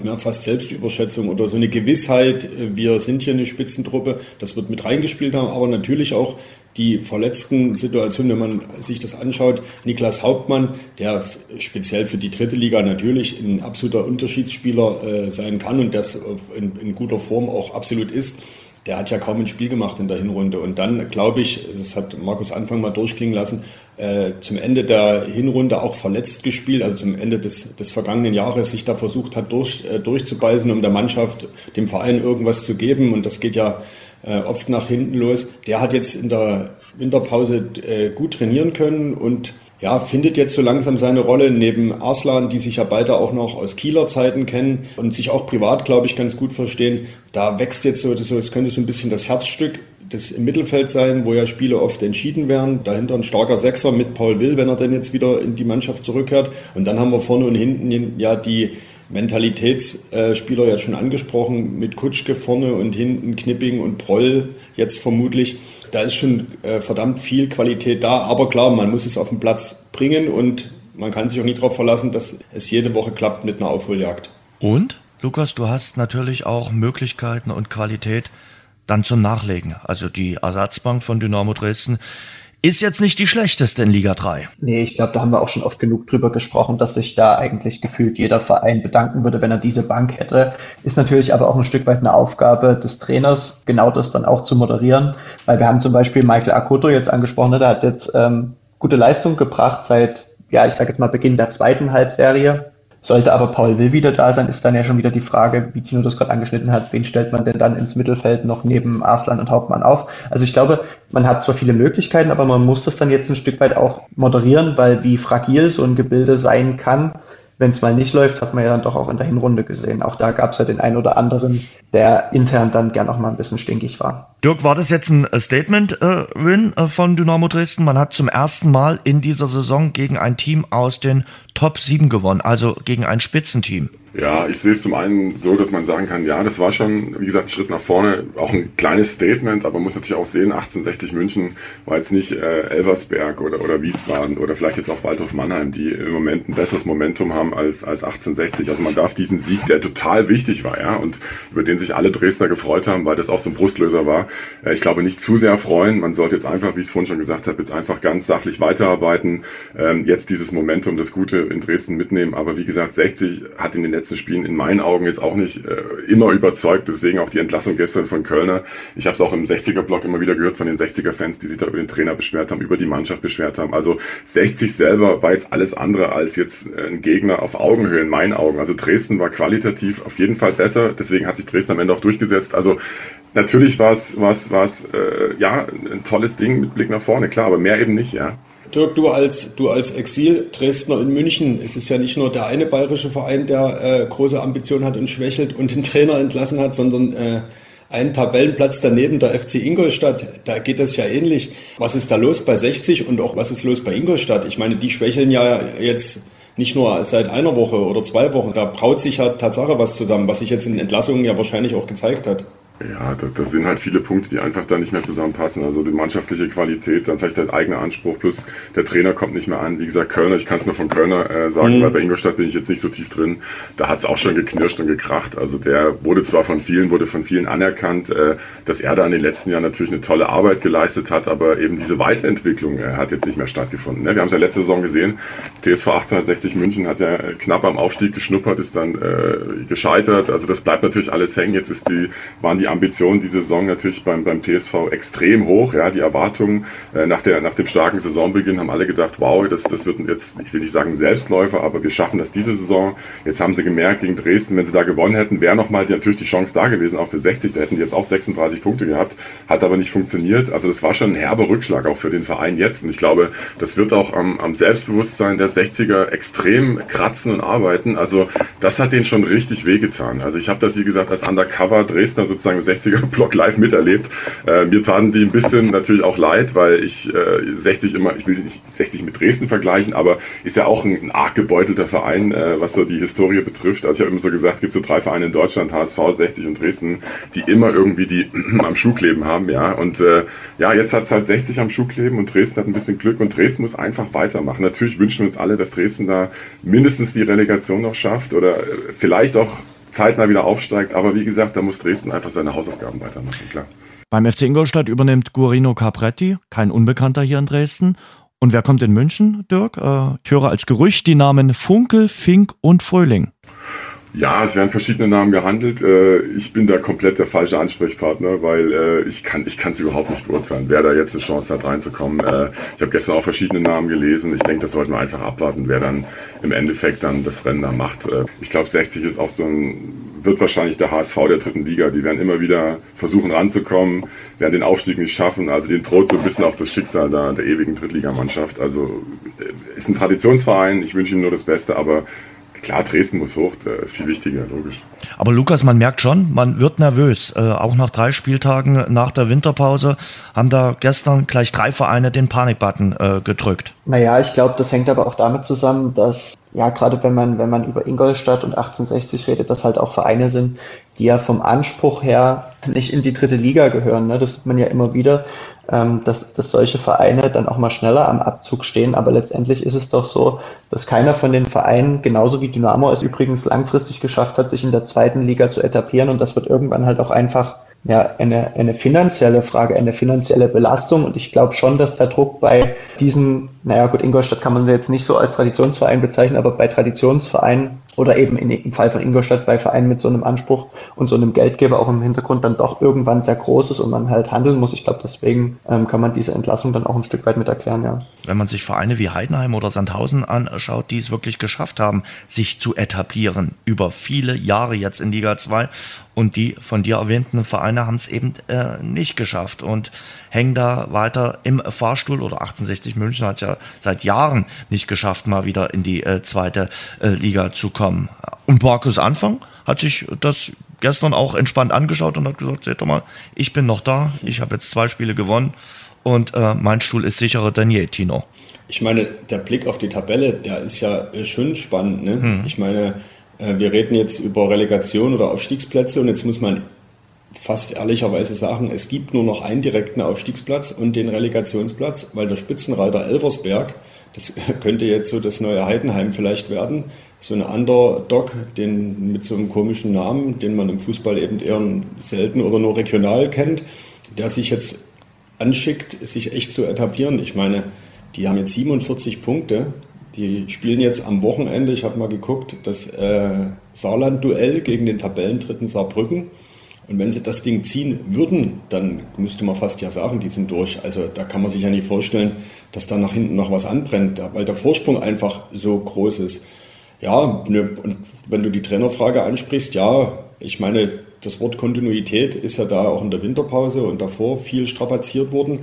ja, fast Selbstüberschätzung oder so eine Gewissheit, wir sind hier eine Spitzentruppe, das wird mit reingespielt haben, aber natürlich auch die verletzten Situationen, wenn man sich das anschaut. Niklas Hauptmann, der speziell für die dritte Liga natürlich ein absoluter Unterschiedsspieler äh, sein kann und das in, in guter Form auch absolut ist der hat ja kaum ein Spiel gemacht in der Hinrunde. Und dann, glaube ich, das hat Markus Anfang mal durchklingen lassen, äh, zum Ende der Hinrunde auch verletzt gespielt, also zum Ende des, des vergangenen Jahres sich da versucht hat, durch, äh, durchzubeißen, um der Mannschaft, dem Verein irgendwas zu geben. Und das geht ja äh, oft nach hinten los. Der hat jetzt in der Winterpause äh, gut trainieren können und ja, findet jetzt so langsam seine Rolle neben Arslan, die sich ja beide auch noch aus Kieler Zeiten kennen und sich auch privat, glaube ich, ganz gut verstehen. Da wächst jetzt so, das, das könnte so ein bisschen das Herzstück des im Mittelfeld sein, wo ja Spiele oft entschieden werden. Dahinter ein starker Sechser mit Paul Will, wenn er denn jetzt wieder in die Mannschaft zurückkehrt. Und dann haben wir vorne und hinten ja die Mentalitätsspieler ja schon angesprochen, mit Kutschke vorne und hinten Knipping und Proll jetzt vermutlich. Da ist schon äh, verdammt viel Qualität da, aber klar, man muss es auf den Platz bringen und man kann sich auch nicht darauf verlassen, dass es jede Woche klappt mit einer Aufholjagd. Und, Lukas, du hast natürlich auch Möglichkeiten und Qualität dann zum Nachlegen. Also die Ersatzbank von Dynamo Dresden ist jetzt nicht die schlechteste in Liga 3. Nee, ich glaube, da haben wir auch schon oft genug drüber gesprochen, dass sich da eigentlich gefühlt jeder Verein bedanken würde, wenn er diese Bank hätte. Ist natürlich aber auch ein Stück weit eine Aufgabe des Trainers, genau das dann auch zu moderieren. Weil wir haben zum Beispiel Michael Akoto jetzt angesprochen, ne, der hat jetzt ähm, gute Leistung gebracht seit, ja, ich sage jetzt mal Beginn der zweiten Halbserie. Sollte aber Paul Will wieder da sein, ist dann ja schon wieder die Frage, wie Tino das gerade angeschnitten hat, wen stellt man denn dann ins Mittelfeld noch neben Arslan und Hauptmann auf? Also ich glaube, man hat zwar viele Möglichkeiten, aber man muss das dann jetzt ein Stück weit auch moderieren, weil wie fragil so ein Gebilde sein kann, wenn es mal nicht läuft, hat man ja dann doch auch in der Hinrunde gesehen. Auch da gab es ja den einen oder anderen, der intern dann gern auch mal ein bisschen stinkig war. Dirk, war das jetzt ein Statement-Win äh, äh, von Dynamo Dresden? Man hat zum ersten Mal in dieser Saison gegen ein Team aus den Top 7 gewonnen, also gegen ein Spitzenteam. Ja, ich sehe es zum einen so, dass man sagen kann, ja, das war schon, wie gesagt, ein Schritt nach vorne, auch ein kleines Statement, aber man muss natürlich auch sehen, 1860 München war jetzt nicht äh, Elversberg oder, oder Wiesbaden oder vielleicht jetzt auch Waldhof Mannheim, die im Moment ein besseres Momentum haben als, als 1860. Also man darf diesen Sieg, der total wichtig war, ja, und über den sich alle Dresdner gefreut haben, weil das auch so ein Brustlöser war, äh, ich glaube, nicht zu sehr freuen. Man sollte jetzt einfach, wie ich es vorhin schon gesagt habe, jetzt einfach ganz sachlich weiterarbeiten, ähm, jetzt dieses Momentum, das Gute in Dresden mitnehmen. Aber wie gesagt, 60 hat in den letzten letzten Spielen in meinen Augen jetzt auch nicht äh, immer überzeugt. Deswegen auch die Entlassung gestern von Kölner. Ich habe es auch im 60er-Block immer wieder gehört von den 60er-Fans, die sich da über den Trainer beschwert haben, über die Mannschaft beschwert haben. Also 60 selber war jetzt alles andere als jetzt ein Gegner auf Augenhöhe in meinen Augen. Also Dresden war qualitativ auf jeden Fall besser. Deswegen hat sich Dresden am Ende auch durchgesetzt. Also natürlich war es, war äh, ja ein tolles Ding mit Blick nach vorne, klar, aber mehr eben nicht, ja. Dirk, du als, du als Exil-Dresdner in München, es ist ja nicht nur der eine bayerische Verein, der äh, große Ambitionen hat und schwächelt und den Trainer entlassen hat, sondern äh, einen Tabellenplatz daneben, der FC Ingolstadt, da geht das ja ähnlich. Was ist da los bei 60 und auch was ist los bei Ingolstadt? Ich meine, die schwächeln ja jetzt nicht nur seit einer Woche oder zwei Wochen. Da braut sich ja Tatsache was zusammen, was sich jetzt in Entlassungen ja wahrscheinlich auch gezeigt hat. Ja, da, da sind halt viele Punkte, die einfach da nicht mehr zusammenpassen. Also die mannschaftliche Qualität, dann vielleicht der eigene Anspruch, plus der Trainer kommt nicht mehr an. Wie gesagt, Kölner, ich kann es nur von Kölner äh, sagen, mhm. weil bei Ingolstadt bin ich jetzt nicht so tief drin. Da hat es auch schon geknirscht und gekracht. Also der wurde zwar von vielen, wurde von vielen anerkannt, äh, dass er da in den letzten Jahren natürlich eine tolle Arbeit geleistet hat, aber eben diese Weiterentwicklung äh, hat jetzt nicht mehr stattgefunden. Ne? Wir haben es ja letzte Saison gesehen, TSV 1860 München hat ja knapp am Aufstieg geschnuppert, ist dann äh, gescheitert. Also das bleibt natürlich alles hängen. Jetzt ist die, waren die die Ambitionen diese Saison natürlich beim, beim TSV extrem hoch. Ja, die Erwartungen äh, nach, der, nach dem starken Saisonbeginn haben alle gedacht, wow, das, das wird jetzt, ich will nicht sagen Selbstläufer, aber wir schaffen das diese Saison. Jetzt haben sie gemerkt, gegen Dresden, wenn sie da gewonnen hätten, wäre nochmal natürlich die Chance da gewesen, auch für 60. Da hätten die jetzt auch 36 Punkte gehabt, hat aber nicht funktioniert. Also das war schon ein herber Rückschlag auch für den Verein jetzt. Und ich glaube, das wird auch am, am Selbstbewusstsein der 60er extrem kratzen und arbeiten. Also das hat denen schon richtig wehgetan. Also ich habe das, wie gesagt, als Undercover Dresdner sozusagen sozusagen 60er-Block live miterlebt. Äh, mir taten die ein bisschen natürlich auch leid, weil ich äh, 60 immer, ich will nicht 60 mit Dresden vergleichen, aber ist ja auch ein, ein arg gebeutelter Verein, äh, was so die Historie betrifft. Also ich habe immer so gesagt, es gibt so drei Vereine in Deutschland, HSV, 60 und Dresden, die immer irgendwie die am Schuh kleben haben, ja. Und äh, ja, jetzt hat es halt 60 am Schuh kleben und Dresden hat ein bisschen Glück und Dresden muss einfach weitermachen. Natürlich wünschen wir uns alle, dass Dresden da mindestens die Relegation noch schafft oder äh, vielleicht auch zeitnah wieder aufsteigt. Aber wie gesagt, da muss Dresden einfach seine Hausaufgaben weitermachen, klar. Beim FC Ingolstadt übernimmt Guarino Capretti, kein Unbekannter hier in Dresden. Und wer kommt in München, Dirk? Äh, ich höre als Gerücht die Namen Funke, Fink und Fröhling. Ja, es werden verschiedene Namen gehandelt. Äh, ich bin da komplett der falsche Ansprechpartner, weil äh, ich kann ich kann es überhaupt nicht beurteilen, wer da jetzt eine Chance hat reinzukommen. Äh, ich habe gestern auch verschiedene Namen gelesen. Ich denke, das sollten wir einfach abwarten, wer dann im Endeffekt dann das Rennen da macht. Ich glaube, 60 ist auch so ein wird wahrscheinlich der HSV der dritten Liga. Die werden immer wieder versuchen ranzukommen, werden den Aufstieg nicht schaffen. Also den droht so ein bisschen auch das Schicksal da, der ewigen Drittligamannschaft. Also ist ein Traditionsverein. Ich wünsche ihm nur das Beste, aber Klar, Dresden muss hoch, das ist viel wichtiger, logisch. Aber Lukas, man merkt schon, man wird nervös. Äh, auch nach drei Spieltagen nach der Winterpause haben da gestern gleich drei Vereine den Panikbutton äh, gedrückt. Naja, ich glaube, das hängt aber auch damit zusammen, dass ja gerade wenn man, wenn man über Ingolstadt und 1860 redet, das halt auch Vereine sind, die ja vom Anspruch her nicht in die dritte Liga gehören. Ne? Das sieht man ja immer wieder, ähm, dass, dass solche Vereine dann auch mal schneller am Abzug stehen. Aber letztendlich ist es doch so, dass keiner von den Vereinen, genauso wie Dynamo es übrigens langfristig geschafft hat, sich in der zweiten Liga zu etablieren. Und das wird irgendwann halt auch einfach ja, eine, eine finanzielle Frage, eine finanzielle Belastung. Und ich glaube schon, dass der Druck bei diesen, naja gut, Ingolstadt kann man jetzt nicht so als Traditionsverein bezeichnen, aber bei Traditionsvereinen oder eben in, im Fall von Ingolstadt bei Vereinen mit so einem Anspruch und so einem Geldgeber auch im Hintergrund dann doch irgendwann sehr groß ist und man halt handeln muss. Ich glaube, deswegen ähm, kann man diese Entlassung dann auch ein Stück weit mit erklären, ja. Wenn man sich Vereine wie Heidenheim oder Sandhausen anschaut, die es wirklich geschafft haben, sich zu etablieren über viele Jahre jetzt in Liga 2 und die von dir erwähnten Vereine haben es eben äh, nicht geschafft und hängen da weiter im Fahrstuhl. Oder 1860 München hat es ja seit Jahren nicht geschafft, mal wieder in die äh, zweite äh, Liga zu kommen. Und Markus Anfang hat sich das gestern auch entspannt angeschaut und hat gesagt, seht doch mal, ich bin noch da, ich habe jetzt zwei Spiele gewonnen und äh, mein Stuhl ist sicherer denn je, Tino. Ich meine, der Blick auf die Tabelle, der ist ja äh, schon spannend. Ne? Hm. Ich meine, wir reden jetzt über Relegation oder Aufstiegsplätze und jetzt muss man fast ehrlicherweise sagen, es gibt nur noch einen direkten Aufstiegsplatz und den Relegationsplatz, weil der Spitzenreiter Elversberg, das könnte jetzt so das neue Heidenheim vielleicht werden, so ein Underdog, den mit so einem komischen Namen, den man im Fußball eben eher selten oder nur regional kennt, der sich jetzt anschickt, sich echt zu etablieren. Ich meine, die haben jetzt 47 Punkte, Die spielen jetzt am Wochenende, ich habe mal geguckt, das äh, Saarland-Duell gegen den Tabellendritten Saarbrücken. Und wenn sie das Ding ziehen würden, dann müsste man fast ja sagen, die sind durch. Also da kann man sich ja nicht vorstellen, dass da nach hinten noch was anbrennt, weil der Vorsprung einfach so groß ist. Ja, ne, und wenn du die Trainerfrage ansprichst, ja, ich meine, das Wort Kontinuität ist ja da auch in der Winterpause und davor viel strapaziert worden.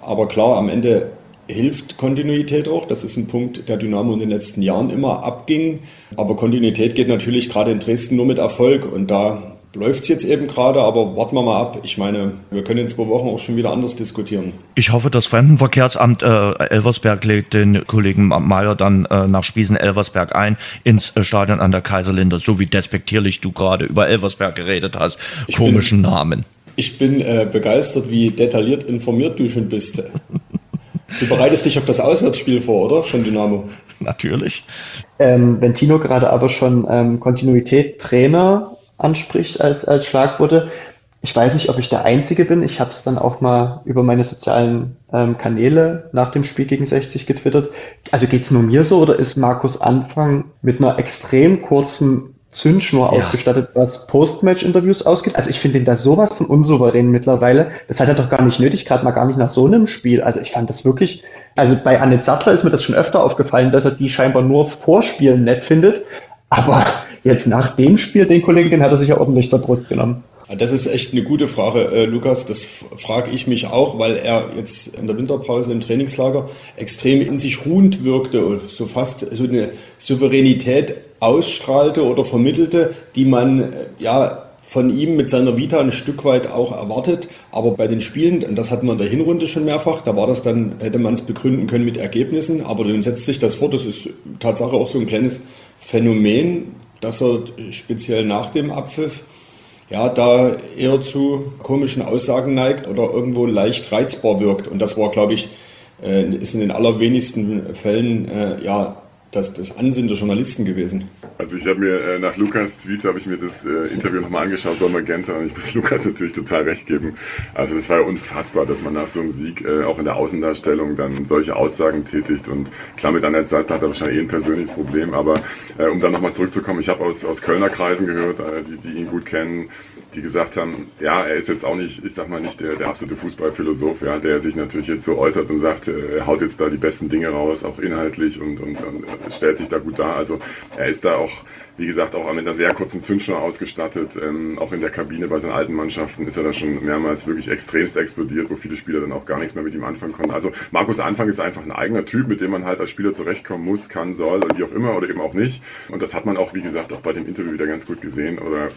Aber klar, am Ende hilft Kontinuität auch. Das ist ein Punkt, der Dynamo in den letzten Jahren immer abging. Aber Kontinuität geht natürlich gerade in Dresden nur mit Erfolg. Und da läuft es jetzt eben gerade, aber warten wir mal ab. Ich meine, wir können in zwei Wochen auch schon wieder anders diskutieren. Ich hoffe, das Fremdenverkehrsamt äh, Elversberg legt den Kollegen Mayer dann äh, nach Spiesen-Elversberg ein ins äh, Stadion an der Kaiserlinde, so wie despektierlich du gerade über Elversberg geredet hast. Ich Komischen bin, Namen. Ich bin äh, begeistert, wie detailliert informiert du schon bist. Du bereitest dich auf das Auswärtsspiel vor, oder? Von Dynamo. Natürlich. Ähm, wenn Tino gerade aber schon ähm, Kontinuität Trainer anspricht als, als Schlagworte. Ich weiß nicht, ob ich der Einzige bin. Ich habe es dann auch mal über meine sozialen ähm, Kanäle nach dem Spiel gegen 60 getwittert. Also geht's nur mir so oder ist Markus Anfang mit einer extrem kurzen Zündschnur ja. ausgestattet, was Postmatch-Interviews ausgeht. Also ich finde ihn da sowas von unsouverän mittlerweile. Das hat er doch gar nicht nötig, gerade mal gar nicht nach so einem Spiel. Also ich fand das wirklich, also bei Anne Zattler ist mir das schon öfter aufgefallen, dass er die scheinbar nur Vorspielen nett findet. Aber jetzt nach dem Spiel, den Kollegen, den hat er sich ja ordentlich zur Brust genommen. Das ist echt eine gute Frage, äh, Lukas. Das frage ich mich auch, weil er jetzt in der Winterpause im Trainingslager extrem in sich ruhend wirkte und so fast so eine Souveränität ausstrahlte oder vermittelte, die man äh, ja von ihm mit seiner Vita ein Stück weit auch erwartet. Aber bei den Spielen, und das hatten wir in der Hinrunde schon mehrfach, da war das dann, hätte man es begründen können mit Ergebnissen, aber dann setzt sich das fort. Das ist Tatsache auch so ein kleines Phänomen, dass er speziell nach dem Abpfiff ja, da eher zu komischen Aussagen neigt oder irgendwo leicht reizbar wirkt. Und das war, glaube ich, äh, ist in den allerwenigsten Fällen äh, ja das, das Ansinnen der Journalisten gewesen. Also ich habe mir äh, nach Lukas Tweet habe ich mir das äh, Interview nochmal angeschaut bei Magenta und ich muss Lukas natürlich total recht geben. Also das war ja unfassbar, dass man nach so einem Sieg äh, auch in der Außendarstellung dann solche Aussagen tätigt und klar mit einer Seite hat er wahrscheinlich eh ein persönliches Problem, aber äh, um dann nochmal zurückzukommen, ich habe aus, aus Kölner Kreisen gehört, äh, die, die ihn gut kennen, die gesagt haben, ja, er ist jetzt auch nicht, ich sag mal nicht der, der absolute Fußballphilosoph, ja, der sich natürlich jetzt so äußert und sagt, äh, er haut jetzt da die besten Dinge raus, auch inhaltlich und, und, und stellt sich da gut dar. Also er ist da auch, wie gesagt, auch mit einer sehr kurzen Zündschnur ausgestattet. Ähm, auch in der Kabine bei seinen alten Mannschaften ist er da schon mehrmals wirklich extremst explodiert, wo viele Spieler dann auch gar nichts mehr mit ihm anfangen konnten. Also Markus Anfang ist einfach ein eigener Typ, mit dem man halt als Spieler zurechtkommen muss, kann, soll oder wie auch immer oder eben auch nicht. Und das hat man auch, wie gesagt, auch bei dem Interview wieder ganz gut gesehen oder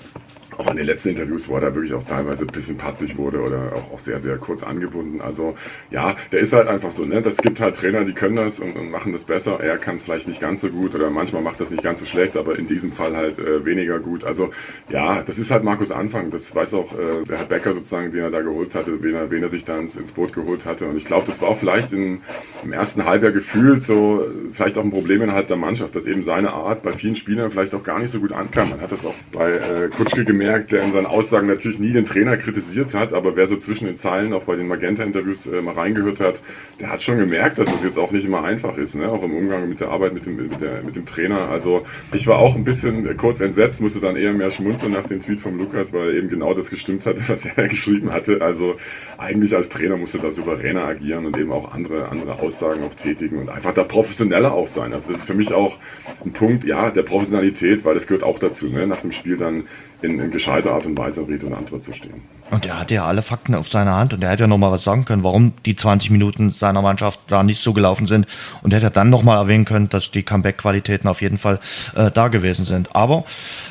auch an den letzten Interviews, wo er da wirklich auch teilweise ein bisschen patzig wurde oder auch, auch sehr, sehr kurz angebunden. Also ja, der ist halt einfach so, ne? Das gibt halt Trainer, die können das und, und machen das besser. Er kann es vielleicht nicht ganz so gut oder manchmal macht das nicht ganz so schlecht, aber in diesem Fall halt äh, weniger gut. Also ja, das ist halt Markus Anfang. Das weiß auch äh, der Herr Becker sozusagen, den er da geholt hatte, wen er, wen er sich da ins, ins Boot geholt hatte. Und ich glaube, das war auch vielleicht in, im ersten Halbjahr gefühlt so, vielleicht auch ein Problem innerhalb der Mannschaft, dass eben seine Art bei vielen Spielern vielleicht auch gar nicht so gut ankam. Man hat das auch bei äh, Kutschke gemerkt gemerkt, der in seinen Aussagen natürlich nie den Trainer kritisiert hat, aber wer so zwischen den Zeilen auch bei den Magenta-Interviews äh, mal reingehört hat, der hat schon gemerkt, dass das jetzt auch nicht immer einfach ist, ne? auch im Umgang mit der Arbeit mit dem, mit, der, mit dem Trainer. Also ich war auch ein bisschen äh, kurz entsetzt, musste dann eher mehr schmunzeln nach dem Tweet von Lukas, weil eben genau das gestimmt hatte, was er geschrieben hatte. Also eigentlich als Trainer musste da souveräner agieren und eben auch andere, andere Aussagen auch tätigen und einfach da professioneller auch sein. Also das ist für mich auch ein Punkt, ja, der Professionalität, weil das gehört auch dazu, ne? nach dem Spiel dann in, in gescheiter Art und Weise Rede und Antwort zu stehen. Und er hatte ja alle Fakten auf seiner Hand und er hätte ja nochmal was sagen können, warum die 20 Minuten seiner Mannschaft da nicht so gelaufen sind und hätte dann nochmal erwähnen können, dass die Comeback-Qualitäten auf jeden Fall äh, da gewesen sind. Aber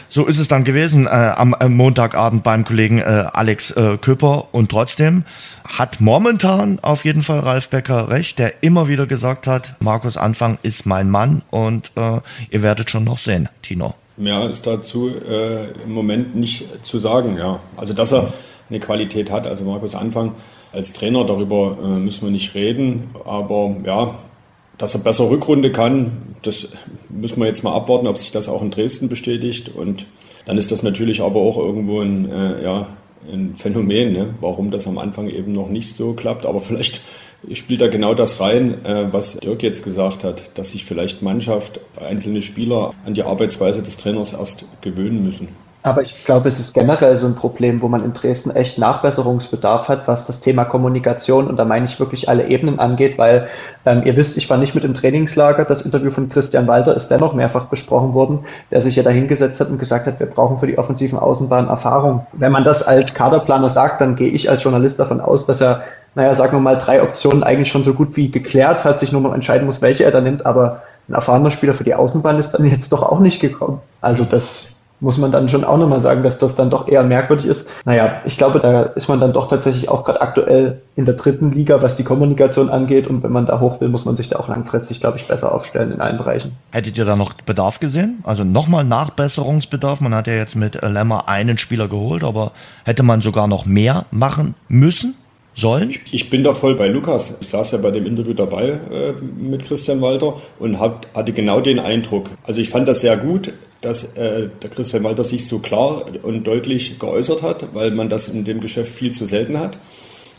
so ist es dann gewesen äh, am äh, Montagabend beim Kollegen äh, Alex äh, Köper und trotzdem hat momentan auf jeden Fall Ralf Becker recht, der immer wieder gesagt hat, Markus Anfang ist mein Mann und äh, ihr werdet schon noch sehen, Tino. Mehr ist dazu äh, im Moment nicht zu sagen. Ja. Also, dass er eine Qualität hat, also Markus Anfang als Trainer, darüber äh, müssen wir nicht reden. Aber ja, dass er besser Rückrunde kann, das müssen wir jetzt mal abwarten, ob sich das auch in Dresden bestätigt. Und dann ist das natürlich aber auch irgendwo ein, äh, ja, ein Phänomen, ne? warum das am Anfang eben noch nicht so klappt. Aber vielleicht spielt da genau das rein, äh, was Dirk jetzt gesagt hat, dass sich vielleicht Mannschaft, einzelne Spieler an die Arbeitsweise des Trainers erst gewöhnen müssen. Aber ich glaube, es ist generell so ein Problem, wo man in Dresden echt Nachbesserungsbedarf hat, was das Thema Kommunikation und da meine ich wirklich alle Ebenen angeht, weil ähm, ihr wisst, ich war nicht mit im Trainingslager. Das Interview von Christian Walter ist dennoch mehrfach besprochen worden, der sich ja dahingesetzt hat und gesagt hat, wir brauchen für die offensiven Außenbahnen Erfahrung. Wenn man das als Kaderplaner sagt, dann gehe ich als Journalist davon aus, dass er, naja, sagen wir mal, drei Optionen eigentlich schon so gut wie geklärt hat, sich nur noch entscheiden muss, welche er da nimmt, aber ein erfahrener Spieler für die Außenbahn ist dann jetzt doch auch nicht gekommen. Also das muss man dann schon auch nochmal sagen, dass das dann doch eher merkwürdig ist. Naja, ich glaube, da ist man dann doch tatsächlich auch gerade aktuell in der dritten Liga, was die Kommunikation angeht. Und wenn man da hoch will, muss man sich da auch langfristig, glaube ich, besser aufstellen in allen Bereichen. Hättet ihr da noch Bedarf gesehen? Also nochmal Nachbesserungsbedarf? Man hat ja jetzt mit Lemmer einen Spieler geholt, aber hätte man sogar noch mehr machen müssen? sollen? Ich, ich, bin da voll bei Lukas. Ich saß ja bei dem Interview dabei äh, mit Christian Walter und hab, hatte genau den Eindruck. Also ich fand das sehr gut dass äh, der Christian Walter sich so klar und deutlich geäußert hat, weil man das in dem Geschäft viel zu selten hat.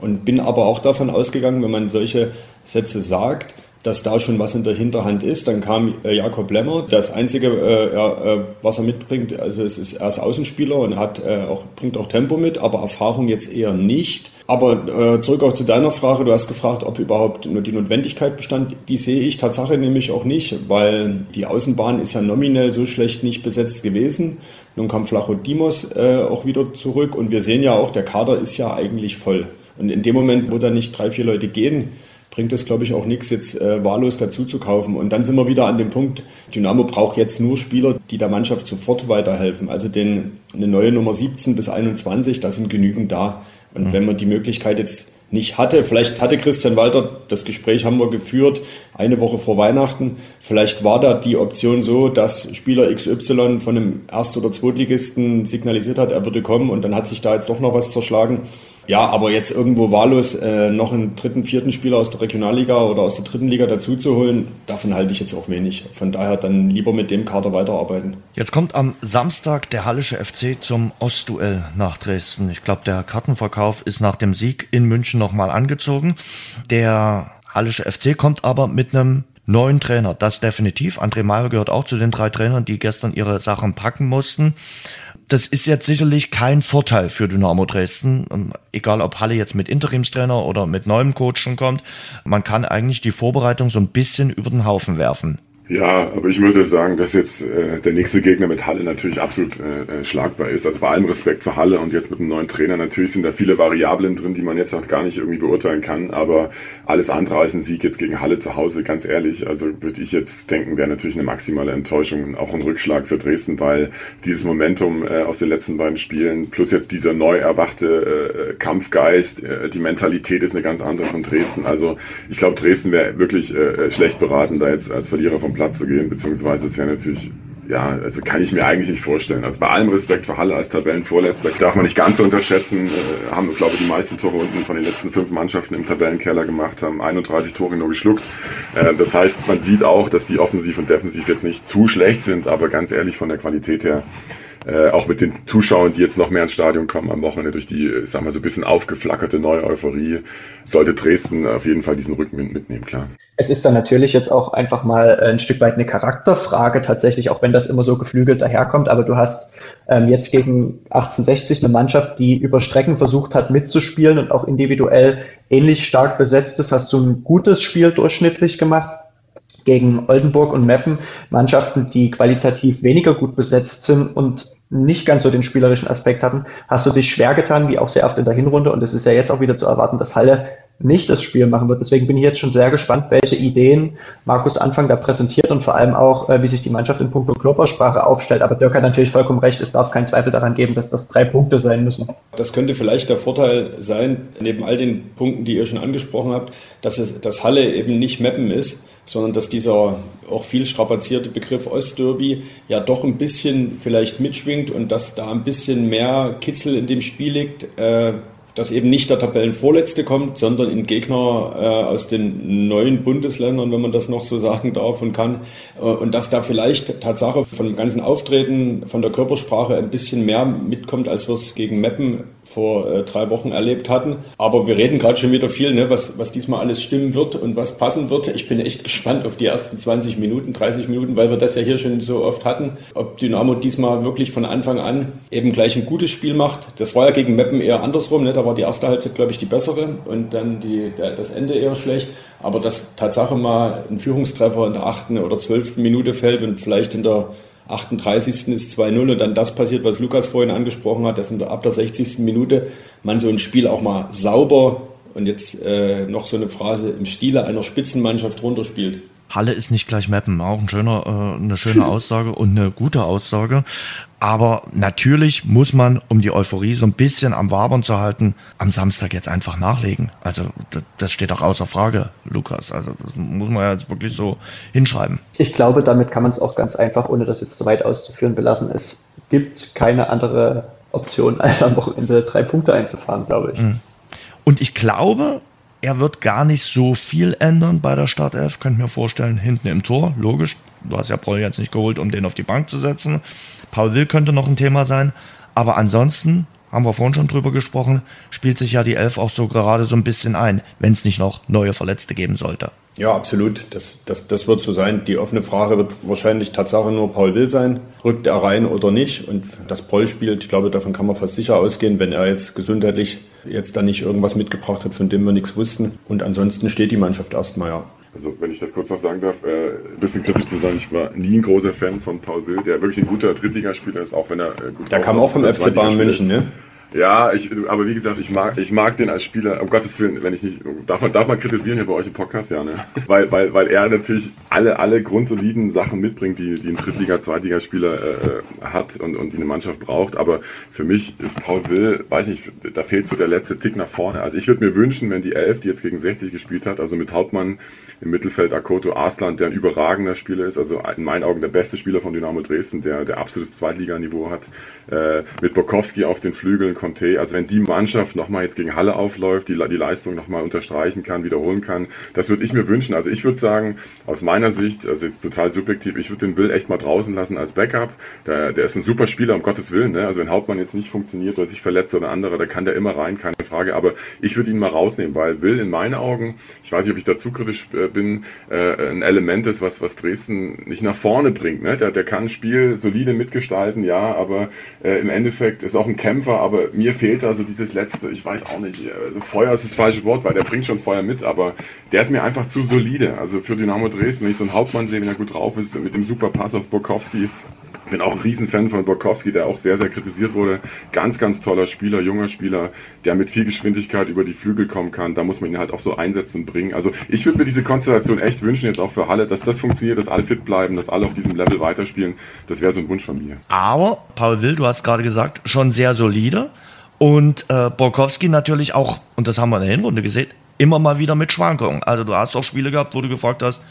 Und bin aber auch davon ausgegangen, wenn man solche Sätze sagt, dass da schon was in der Hinterhand ist. Dann kam äh, Jakob Lemmer. Das Einzige, äh, äh, was er mitbringt, also es ist, er ist Außenspieler und hat, auch, bringt auch Tempo mit, aber Erfahrung jetzt eher nicht. Aber zurück auch zu deiner Frage. Du hast gefragt, ob überhaupt nur die Notwendigkeit bestand. Die sehe ich Tatsache nämlich auch nicht, weil die Außenbahn ist ja nominell so schlecht nicht besetzt gewesen. Nun kam Flacho Dimos auch wieder zurück und wir sehen ja auch, der Kader ist ja eigentlich voll. Und in dem Moment, wo da nicht drei, vier Leute gehen, bringt es, glaube ich, auch nichts, jetzt äh, wahllos dazu zu kaufen. Und dann sind wir wieder an dem Punkt, Dynamo braucht jetzt nur Spieler, die der Mannschaft sofort weiterhelfen. Also den, eine neue Nummer 17 bis 21, da sind genügend da. Und mhm. wenn man die Möglichkeit jetzt nicht hatte, vielleicht hatte Christian Walter, das Gespräch haben wir geführt, eine Woche vor Weihnachten, vielleicht war da die Option so, dass Spieler XY von einem Erst- oder Zweitligisten signalisiert hat, er würde kommen und dann hat sich da jetzt doch noch was zerschlagen. Ja, aber jetzt irgendwo wahllos äh, noch einen dritten, vierten Spieler aus der Regionalliga oder aus der dritten Liga dazu zu holen, davon halte ich jetzt auch wenig. Von daher dann lieber mit dem Kader weiterarbeiten. Jetzt kommt am Samstag der Hallische FC zum Ostduell nach Dresden. Ich glaube, der Kartenverkauf ist nach dem Sieg in München nochmal angezogen. Der Hallische FC kommt aber mit einem neuen Trainer. Das definitiv. André Meyer gehört auch zu den drei Trainern, die gestern ihre Sachen packen mussten das ist jetzt sicherlich kein Vorteil für Dynamo Dresden, ähm, egal ob Halle jetzt mit Interimstrainer oder mit neuem Coach schon kommt. Man kann eigentlich die Vorbereitung so ein bisschen über den Haufen werfen. Ja, aber ich würde sagen, dass jetzt äh, der nächste Gegner mit Halle natürlich absolut äh, äh, schlagbar ist. Also bei allem Respekt für Halle und jetzt mit einem neuen Trainer, natürlich sind da viele Variablen drin, die man jetzt noch gar nicht irgendwie beurteilen kann. Aber alles andere als ein Sieg jetzt gegen Halle zu Hause, ganz ehrlich, also würde ich jetzt denken, wäre natürlich eine maximale Enttäuschung und auch ein Rückschlag für Dresden, weil dieses Momentum äh, aus den letzten beiden Spielen plus jetzt dieser neu erwachte äh, Kampfgeist, äh, die Mentalität ist eine ganz andere von Dresden. Also ich glaube, Dresden wäre wirklich äh, schlecht beraten, da jetzt als Verlierer vom Platz zu gehen, beziehungsweise es wäre natürlich ja, also kann ich mir eigentlich nicht vorstellen. Also bei allem Respekt für Halle als Tabellenvorletzter darf man nicht ganz so unterschätzen. Äh, haben, glaube ich, die meisten Tore unten von den letzten fünf Mannschaften im Tabellenkeller gemacht, haben 31 Tore nur geschluckt. Äh, das heißt, man sieht auch, dass die offensiv und defensiv jetzt nicht zu schlecht sind, aber ganz ehrlich von der Qualität her äh, auch mit den Zuschauern, die jetzt noch mehr ins Stadion kommen am Wochenende durch die, sagen wir so ein bisschen aufgeflackerte neue Euphorie, sollte Dresden auf jeden Fall diesen Rückenwind mitnehmen, klar. Es ist dann natürlich jetzt auch einfach mal ein Stück weit eine Charakterfrage tatsächlich, auch wenn das immer so geflügelt daherkommt, aber du hast ähm, jetzt gegen 1860 eine Mannschaft, die über Strecken versucht hat mitzuspielen und auch individuell ähnlich stark besetzt ist, hast du ein gutes Spiel durchschnittlich gemacht gegen Oldenburg und Meppen, Mannschaften, die qualitativ weniger gut besetzt sind und nicht ganz so den spielerischen Aspekt hatten, hast du dich schwer getan, wie auch sehr oft in der Hinrunde. Und es ist ja jetzt auch wieder zu erwarten, dass Halle nicht das Spiel machen wird. Deswegen bin ich jetzt schon sehr gespannt, welche Ideen Markus Anfang da präsentiert und vor allem auch, äh, wie sich die Mannschaft in puncto Körpersprache aufstellt. Aber Dirk hat natürlich vollkommen recht, es darf keinen Zweifel daran geben, dass das drei Punkte sein müssen. Das könnte vielleicht der Vorteil sein, neben all den Punkten, die ihr schon angesprochen habt, dass es, dass Halle eben nicht Mappen ist, sondern dass dieser auch viel strapazierte Begriff Ostderby ja doch ein bisschen vielleicht mitschwingt und dass da ein bisschen mehr Kitzel in dem Spiel liegt, äh, dass eben nicht der Tabellenvorletzte kommt, sondern ein Gegner äh, aus den neuen Bundesländern, wenn man das noch so sagen darf und kann. Äh, und dass da vielleicht Tatsache von dem ganzen Auftreten, von der Körpersprache ein bisschen mehr mitkommt, als wir es gegen Meppen vor äh, drei Wochen erlebt hatten. Aber wir reden gerade schon wieder viel, ne, was, was diesmal alles stimmen wird und was passen wird. Ich bin echt gespannt auf die ersten 20 Minuten, 30 Minuten, weil wir das ja hier schon so oft hatten, ob Dynamo diesmal wirklich von Anfang an eben gleich ein gutes Spiel macht. Das war ja gegen Meppen eher andersrum. Ne? Da war die erste Halbzeit, glaube ich, die bessere und dann die, der, das Ende eher schlecht. Aber dass Tatsache mal ein Führungstreffer in der achten oder zwölften Minute fällt und vielleicht in der 38. ist 2-0 und dann das passiert, was Lukas vorhin angesprochen hat, dass ab der 60. Minute man so ein Spiel auch mal sauber und jetzt äh, noch so eine Phrase im Stile einer Spitzenmannschaft runterspielt. Halle ist nicht gleich Mappen, auch ein schöner, äh, eine schöne Aussage und eine gute Aussage. Aber natürlich muss man, um die Euphorie so ein bisschen am Wabern zu halten, am Samstag jetzt einfach nachlegen. Also das, das steht auch außer Frage, Lukas. Also das muss man ja jetzt wirklich so hinschreiben. Ich glaube, damit kann man es auch ganz einfach, ohne das jetzt zu weit auszuführen, belassen. Es gibt keine andere Option, als am Wochenende drei Punkte einzufahren, glaube ich. Mhm. Und ich glaube, er wird gar nicht so viel ändern bei der Startelf. Könnt mir vorstellen, hinten im Tor, logisch. Du hast ja Paul jetzt nicht geholt, um den auf die Bank zu setzen. Paul Will könnte noch ein Thema sein. Aber ansonsten, haben wir vorhin schon drüber gesprochen, spielt sich ja die Elf auch so gerade so ein bisschen ein, wenn es nicht noch neue Verletzte geben sollte. Ja, absolut. Das, das, das wird so sein. Die offene Frage wird wahrscheinlich Tatsache nur Paul Will sein. Rückt er rein oder nicht? Und das Paul spielt, ich glaube, davon kann man fast sicher ausgehen, wenn er jetzt gesundheitlich jetzt da nicht irgendwas mitgebracht hat, von dem wir nichts wussten. Und ansonsten steht die Mannschaft erstmal, ja. Also wenn ich das kurz noch sagen darf, äh, ein bisschen kritisch zu sein, ich war nie ein großer Fan von Paul Will, der wirklich ein guter Drittligaspieler ist, auch wenn er äh, gut Der kam auch vom FC Bayern München, ne? Ja, ich, aber wie gesagt, ich mag, ich mag den als Spieler, um Gottes Willen, wenn ich nicht, darf man, darf man kritisieren hier bei euch im Podcast, ja, ne? Weil, weil, weil er natürlich alle, alle grundsoliden Sachen mitbringt, die, die ein Drittliga-, Zweitligaspieler äh, hat und, und die eine Mannschaft braucht. Aber für mich ist Paul Will, weiß ich, da fehlt so der letzte Tick nach vorne. Also ich würde mir wünschen, wenn die Elf, die jetzt gegen 60 gespielt hat, also mit Hauptmann im Mittelfeld Akoto Arslan, der ein überragender Spieler ist, also in meinen Augen der beste Spieler von Dynamo Dresden, der, der absolutes Zweitliganiveau hat, äh, mit Bokowski auf den Flügeln, Conte. Also wenn die Mannschaft nochmal jetzt gegen Halle aufläuft, die, die Leistung nochmal unterstreichen kann, wiederholen kann, das würde ich mir wünschen. Also ich würde sagen, aus meiner Sicht, also jetzt total subjektiv, ich würde den Will echt mal draußen lassen als Backup. Der, der ist ein super Spieler, um Gottes Willen. Ne? Also wenn Hauptmann jetzt nicht funktioniert oder sich verletzt oder andere, da kann der immer rein, keine Frage. Aber ich würde ihn mal rausnehmen, weil Will in meinen Augen, ich weiß nicht, ob ich dazu kritisch äh, bin, äh, ein Element ist, was, was Dresden nicht nach vorne bringt. Ne? Der, der kann ein Spiel solide mitgestalten, ja, aber äh, im Endeffekt ist auch ein Kämpfer, aber mir fehlt da so dieses letzte, ich weiß auch nicht, also Feuer ist das falsche Wort, weil der bringt schon Feuer mit, aber der ist mir einfach zu solide. Also für Dynamo Dresden, wenn ich so einen Hauptmann sehe, wenn er gut drauf ist, mit dem super Pass auf Burkowski, bin auch ein Riesenfan von Borkowski, der auch sehr, sehr kritisiert wurde. Ganz, ganz toller Spieler, junger Spieler, der mit viel Geschwindigkeit über die Flügel kommen kann. Da muss man ihn halt auch so einsetzen und bringen. Also ich würde mir diese Konstellation echt wünschen, jetzt auch für Halle, dass das funktioniert, dass alle fit bleiben, dass alle auf diesem Level weiterspielen. Das wäre so ein Wunsch von mir. Aber, Paul Will, du hast gerade gesagt, schon sehr solide. Und äh, Borkowski natürlich auch, und das haben wir in der Hinrunde gesehen, immer mal wieder mit Schwankungen. Also du hast auch Spiele gehabt, wo du gefragt hast,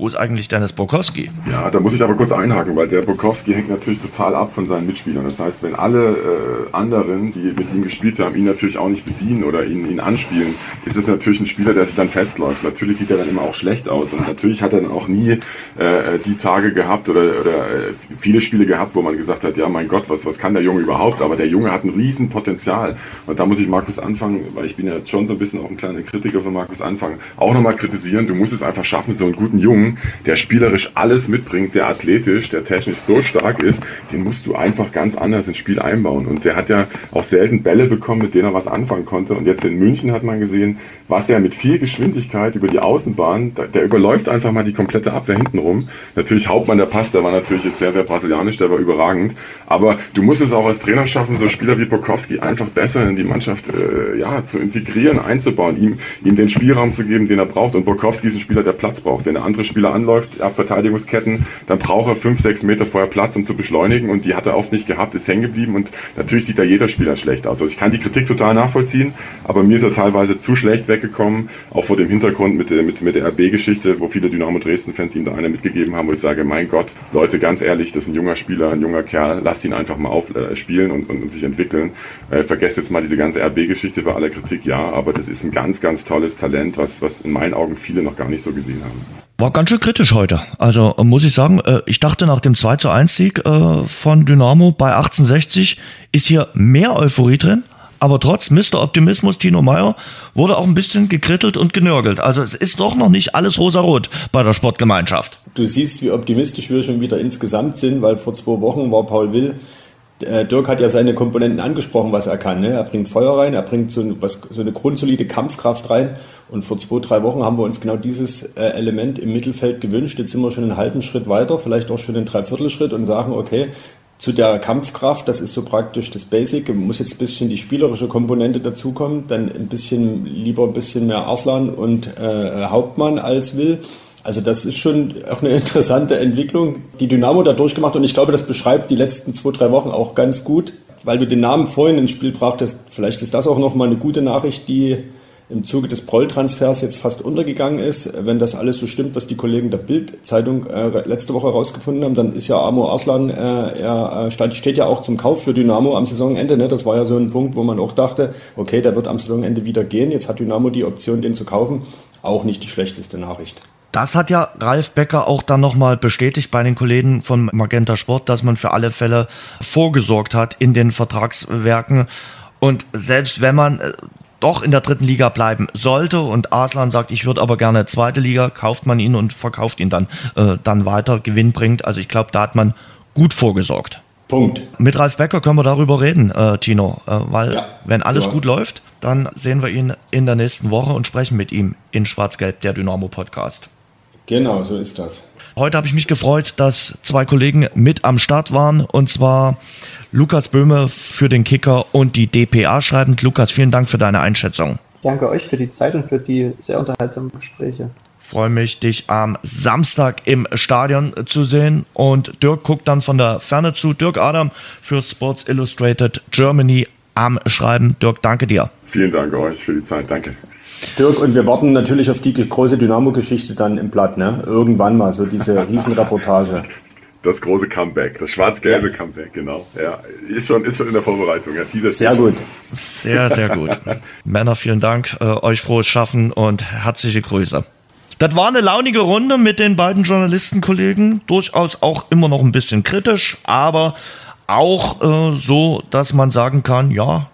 wo ist eigentlich Dennis Bokowski? Ja, da muss ich aber kurz einhaken, weil der Bokowski hängt natürlich total ab von seinen Mitspielern. Das heißt, wenn alle äh, anderen, die mit ihm gespielt haben, ihn natürlich auch nicht bedienen oder ihn, ihn anspielen, ist es natürlich ein Spieler, der sich dann festläuft. Natürlich sieht er dann immer auch schlecht aus und natürlich hat er dann auch nie äh, die Tage gehabt oder, oder äh, viele Spiele gehabt, wo man gesagt hat, ja mein Gott, was, was kann der Junge überhaupt? Aber der Junge hat ein Riesenpotenzial und da muss ich Markus anfangen, weil ich bin ja schon so ein bisschen auch ein kleiner Kritiker von Markus anfangen, auch nochmal kritisieren. Du musst es einfach schaffen, so einen guten Jungen Der spielerisch alles mitbringt, der athletisch, der technisch so stark ist, den musst du einfach ganz anders ins Spiel einbauen. Und der hat ja auch selten Bälle bekommen, mit denen er was anfangen konnte. Und jetzt in München hat man gesehen, was er mit viel Geschwindigkeit über die Außenbahn, der überläuft einfach mal die komplette Abwehr hinten rum. Natürlich Hauptmann der Pass, der war natürlich jetzt sehr, sehr brasilianisch, der war überragend. Aber du musst es auch als Trainer schaffen, so Spieler wie Bokowski einfach besser in die Mannschaft äh, ja, zu integrieren, einzubauen, ihm, ihm den Spielraum zu geben, den er braucht. Und Bokowski ist ein Spieler, der Platz braucht. Wenn er andere Spieler anläuft, ab Verteidigungsketten, dann braucht er fünf, sechs Meter vorher Platz, um zu beschleunigen und die hat er oft nicht gehabt, ist hängen geblieben und natürlich sieht da jeder Spieler schlecht aus. Also ich kann die Kritik total nachvollziehen, aber mir ist er teilweise zu schlecht weggekommen, auch vor dem Hintergrund mit, mit, mit der RB-Geschichte, wo viele Dynamo Dresden-Fans ihm da eine mitgegeben haben, wo ich sage, mein Gott, Leute, ganz ehrlich, das ist ein junger Spieler, ein junger Kerl, lasst ihn einfach mal aufspielen äh, und, und, und, sich entwickeln. Äh, vergesst jetzt mal diese ganze RB-Geschichte bei aller Kritik, ja, aber das ist ein ganz, ganz tolles Talent, was, was in meinen Augen viele noch gar nicht so gesehen haben. War ganz schön kritisch heute. Also muss ich sagen, äh, ich dachte nach dem 2 zu 1 Sieg äh, von Dynamo bei 1860 ist hier mehr Euphorie drin. Aber trotz Mr. Optimismus Tino Meyer wurde auch ein bisschen gekrittelt und genörgelt. Also es ist doch noch nicht alles rosarot bei der Sportgemeinschaft. Du siehst, wie optimistisch wir schon wieder insgesamt sind, weil vor zwei Wochen war Paul Will äh, Dirk hat ja seine Komponenten angesprochen, was er kann. Ne? Er bringt Feuer rein, er bringt so, was, so, eine grundsolide Kampfkraft rein. Und vor zwei, drei Wochen haben wir uns genau dieses äh, Element im Mittelfeld gewünscht. Jetzt sind wir schon einen halben Schritt weiter, vielleicht auch schon einen Dreiviertelschritt und sagen, okay, zu der Kampfkraft, das ist so praktisch das Basic, muss jetzt ein bisschen die spielerische Komponente dazukommen, dann ein bisschen lieber ein bisschen mehr Arslan und äh, Hauptmann als Will. Also das ist schon auch eine interessante Entwicklung, die Dynamo da durchgemacht und ich glaube, das beschreibt die letzten zwei, drei Wochen auch ganz gut, weil du den Namen vorhin ins Spiel brachtest. Vielleicht ist das auch nochmal eine gute Nachricht, die im Zuge des Proll-Transfers jetzt fast untergegangen ist. Wenn das alles so stimmt, was die Kollegen der Bild-Zeitung äh, letzte Woche herausgefunden haben, dann ist ja Amor Arslan, äh, er äh, steht ja auch zum Kauf für Dynamo am Saisonende. Ne? Das war ja so ein Punkt, wo man auch dachte, okay, der wird am Saisonende wieder gehen. Jetzt hat Dynamo die Option, den zu kaufen. Auch nicht die schlechteste Nachricht. Das hat ja Ralf Becker auch dann nochmal bestätigt bei den Kollegen von Magenta Sport, dass man für alle Fälle vorgesorgt hat in den Vertragswerken. Und selbst wenn man äh, doch in der dritten Liga bleiben sollte und Aslan sagt, ich würde aber gerne zweite Liga, kauft man ihn und verkauft ihn dann, äh, dann weiter, Gewinn bringt. Also ich glaube, da hat man gut vorgesorgt. Punkt. Mit Ralf Becker können wir darüber reden, äh, Tino, äh, weil ja, wenn alles gut läuft, dann sehen wir ihn in der nächsten Woche und sprechen mit ihm in Schwarz-Gelb, der Dynamo Podcast. Genau, so ist das. Heute habe ich mich gefreut, dass zwei Kollegen mit am Start waren und zwar Lukas Böhme für den Kicker und die DPA schreibend. Lukas, vielen Dank für deine Einschätzung. Danke euch für die Zeit und für die sehr unterhaltsamen Gespräche. Freue mich, dich am Samstag im Stadion zu sehen. Und Dirk guckt dann von der Ferne zu. Dirk Adam für Sports Illustrated Germany am Schreiben. Dirk, danke dir. Vielen Dank euch für die Zeit. Danke. Dirk, und wir warten natürlich auf die große Dynamo-Geschichte dann im Blatt, ne? Irgendwann mal, so diese Riesenreportage. Das große Comeback, das schwarz-gelbe ja. Comeback, genau. Ja, ist schon, ist schon in der Vorbereitung. Ja, sehr gut. Sehr, sehr gut. Männer, vielen Dank, äh, euch frohes Schaffen und herzliche Grüße. Das war eine launige Runde mit den beiden Journalistenkollegen. Durchaus auch immer noch ein bisschen kritisch, aber auch äh, so, dass man sagen kann, ja,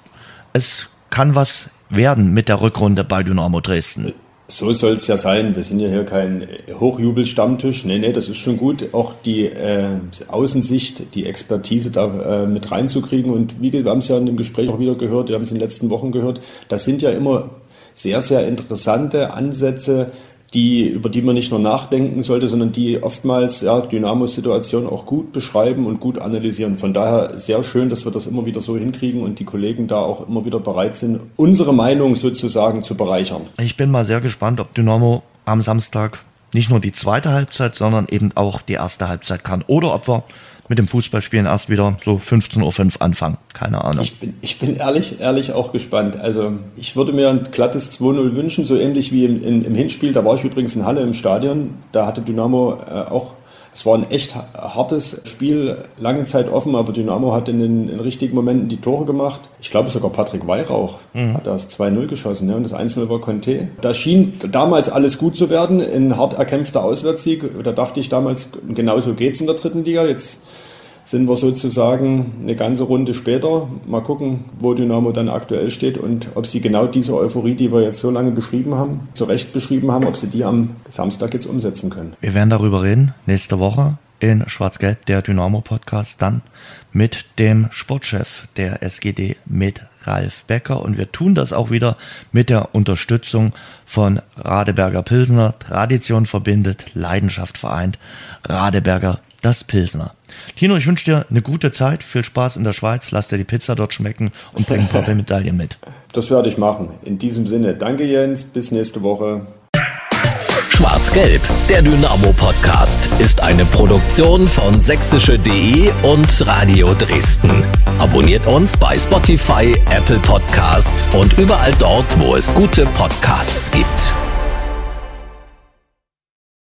es kann was werden mit der Rückrunde bei Dynamo Dresden. So soll es ja sein. Wir sind ja hier kein Hochjubel-Stammtisch. Nee, nee, das ist schon gut, auch die äh, Außensicht, die Expertise da äh, mit reinzukriegen. Und wie wir haben es ja in dem Gespräch auch wieder gehört, wir haben es in den letzten Wochen gehört, das sind ja immer sehr, sehr interessante Ansätze, die, über die man nicht nur nachdenken sollte, sondern die oftmals ja, Dynamo-Situation auch gut beschreiben und gut analysieren. Von daher sehr schön, dass wir das immer wieder so hinkriegen und die Kollegen da auch immer wieder bereit sind, unsere Meinung sozusagen zu bereichern. Ich bin mal sehr gespannt, ob Dynamo am Samstag nicht nur die zweite Halbzeit, sondern eben auch die erste Halbzeit kann. Oder ob wir mit dem Fußballspielen erst wieder so 15.05 Uhr anfangen. Keine Ahnung. Ich bin, ich bin ehrlich, ehrlich auch gespannt. Also ich würde mir ein glattes 2-0 wünschen, so ähnlich wie im, im, Hinspiel. Da war ich übrigens in Halle im Stadion. Da hatte Dynamo äh, auch es war ein echt hartes Spiel, lange Zeit offen, aber Dynamo hat in den in richtigen Momenten die Tore gemacht. Ich glaube sogar Patrick Weihrauch mhm. hat das 2-0 geschossen ne? und das 1-0 war Conte. Da schien damals alles gut zu werden, ein hart erkämpfter Auswärtssieg. Da dachte ich damals, genauso geht es in der dritten Liga. Jetzt sind wir sozusagen eine ganze Runde später. Mal gucken, wo Dynamo dann aktuell steht und ob sie genau diese Euphorie, die wir jetzt so lange beschrieben haben, zu Recht beschrieben haben, ob sie die am Samstag jetzt umsetzen können. Wir werden darüber reden nächste Woche in Schwarz-Gelb, der Dynamo-Podcast, dann mit dem Sportchef der SGD, mit Ralf Becker. Und wir tun das auch wieder mit der Unterstützung von Radeberger Pilsner. Tradition verbindet, Leidenschaft vereint. Radeberger das Pilsner. Tino, ich wünsche dir eine gute Zeit, viel Spaß in der Schweiz, lass dir die Pizza dort schmecken und bring ein paar Medaillen mit. Das werde ich machen. In diesem Sinne, danke Jens, bis nächste Woche. Schwarz-Gelb, der Dynamo-Podcast, ist eine Produktion von sächsische.de und Radio Dresden. Abonniert uns bei Spotify, Apple Podcasts und überall dort, wo es gute Podcasts gibt.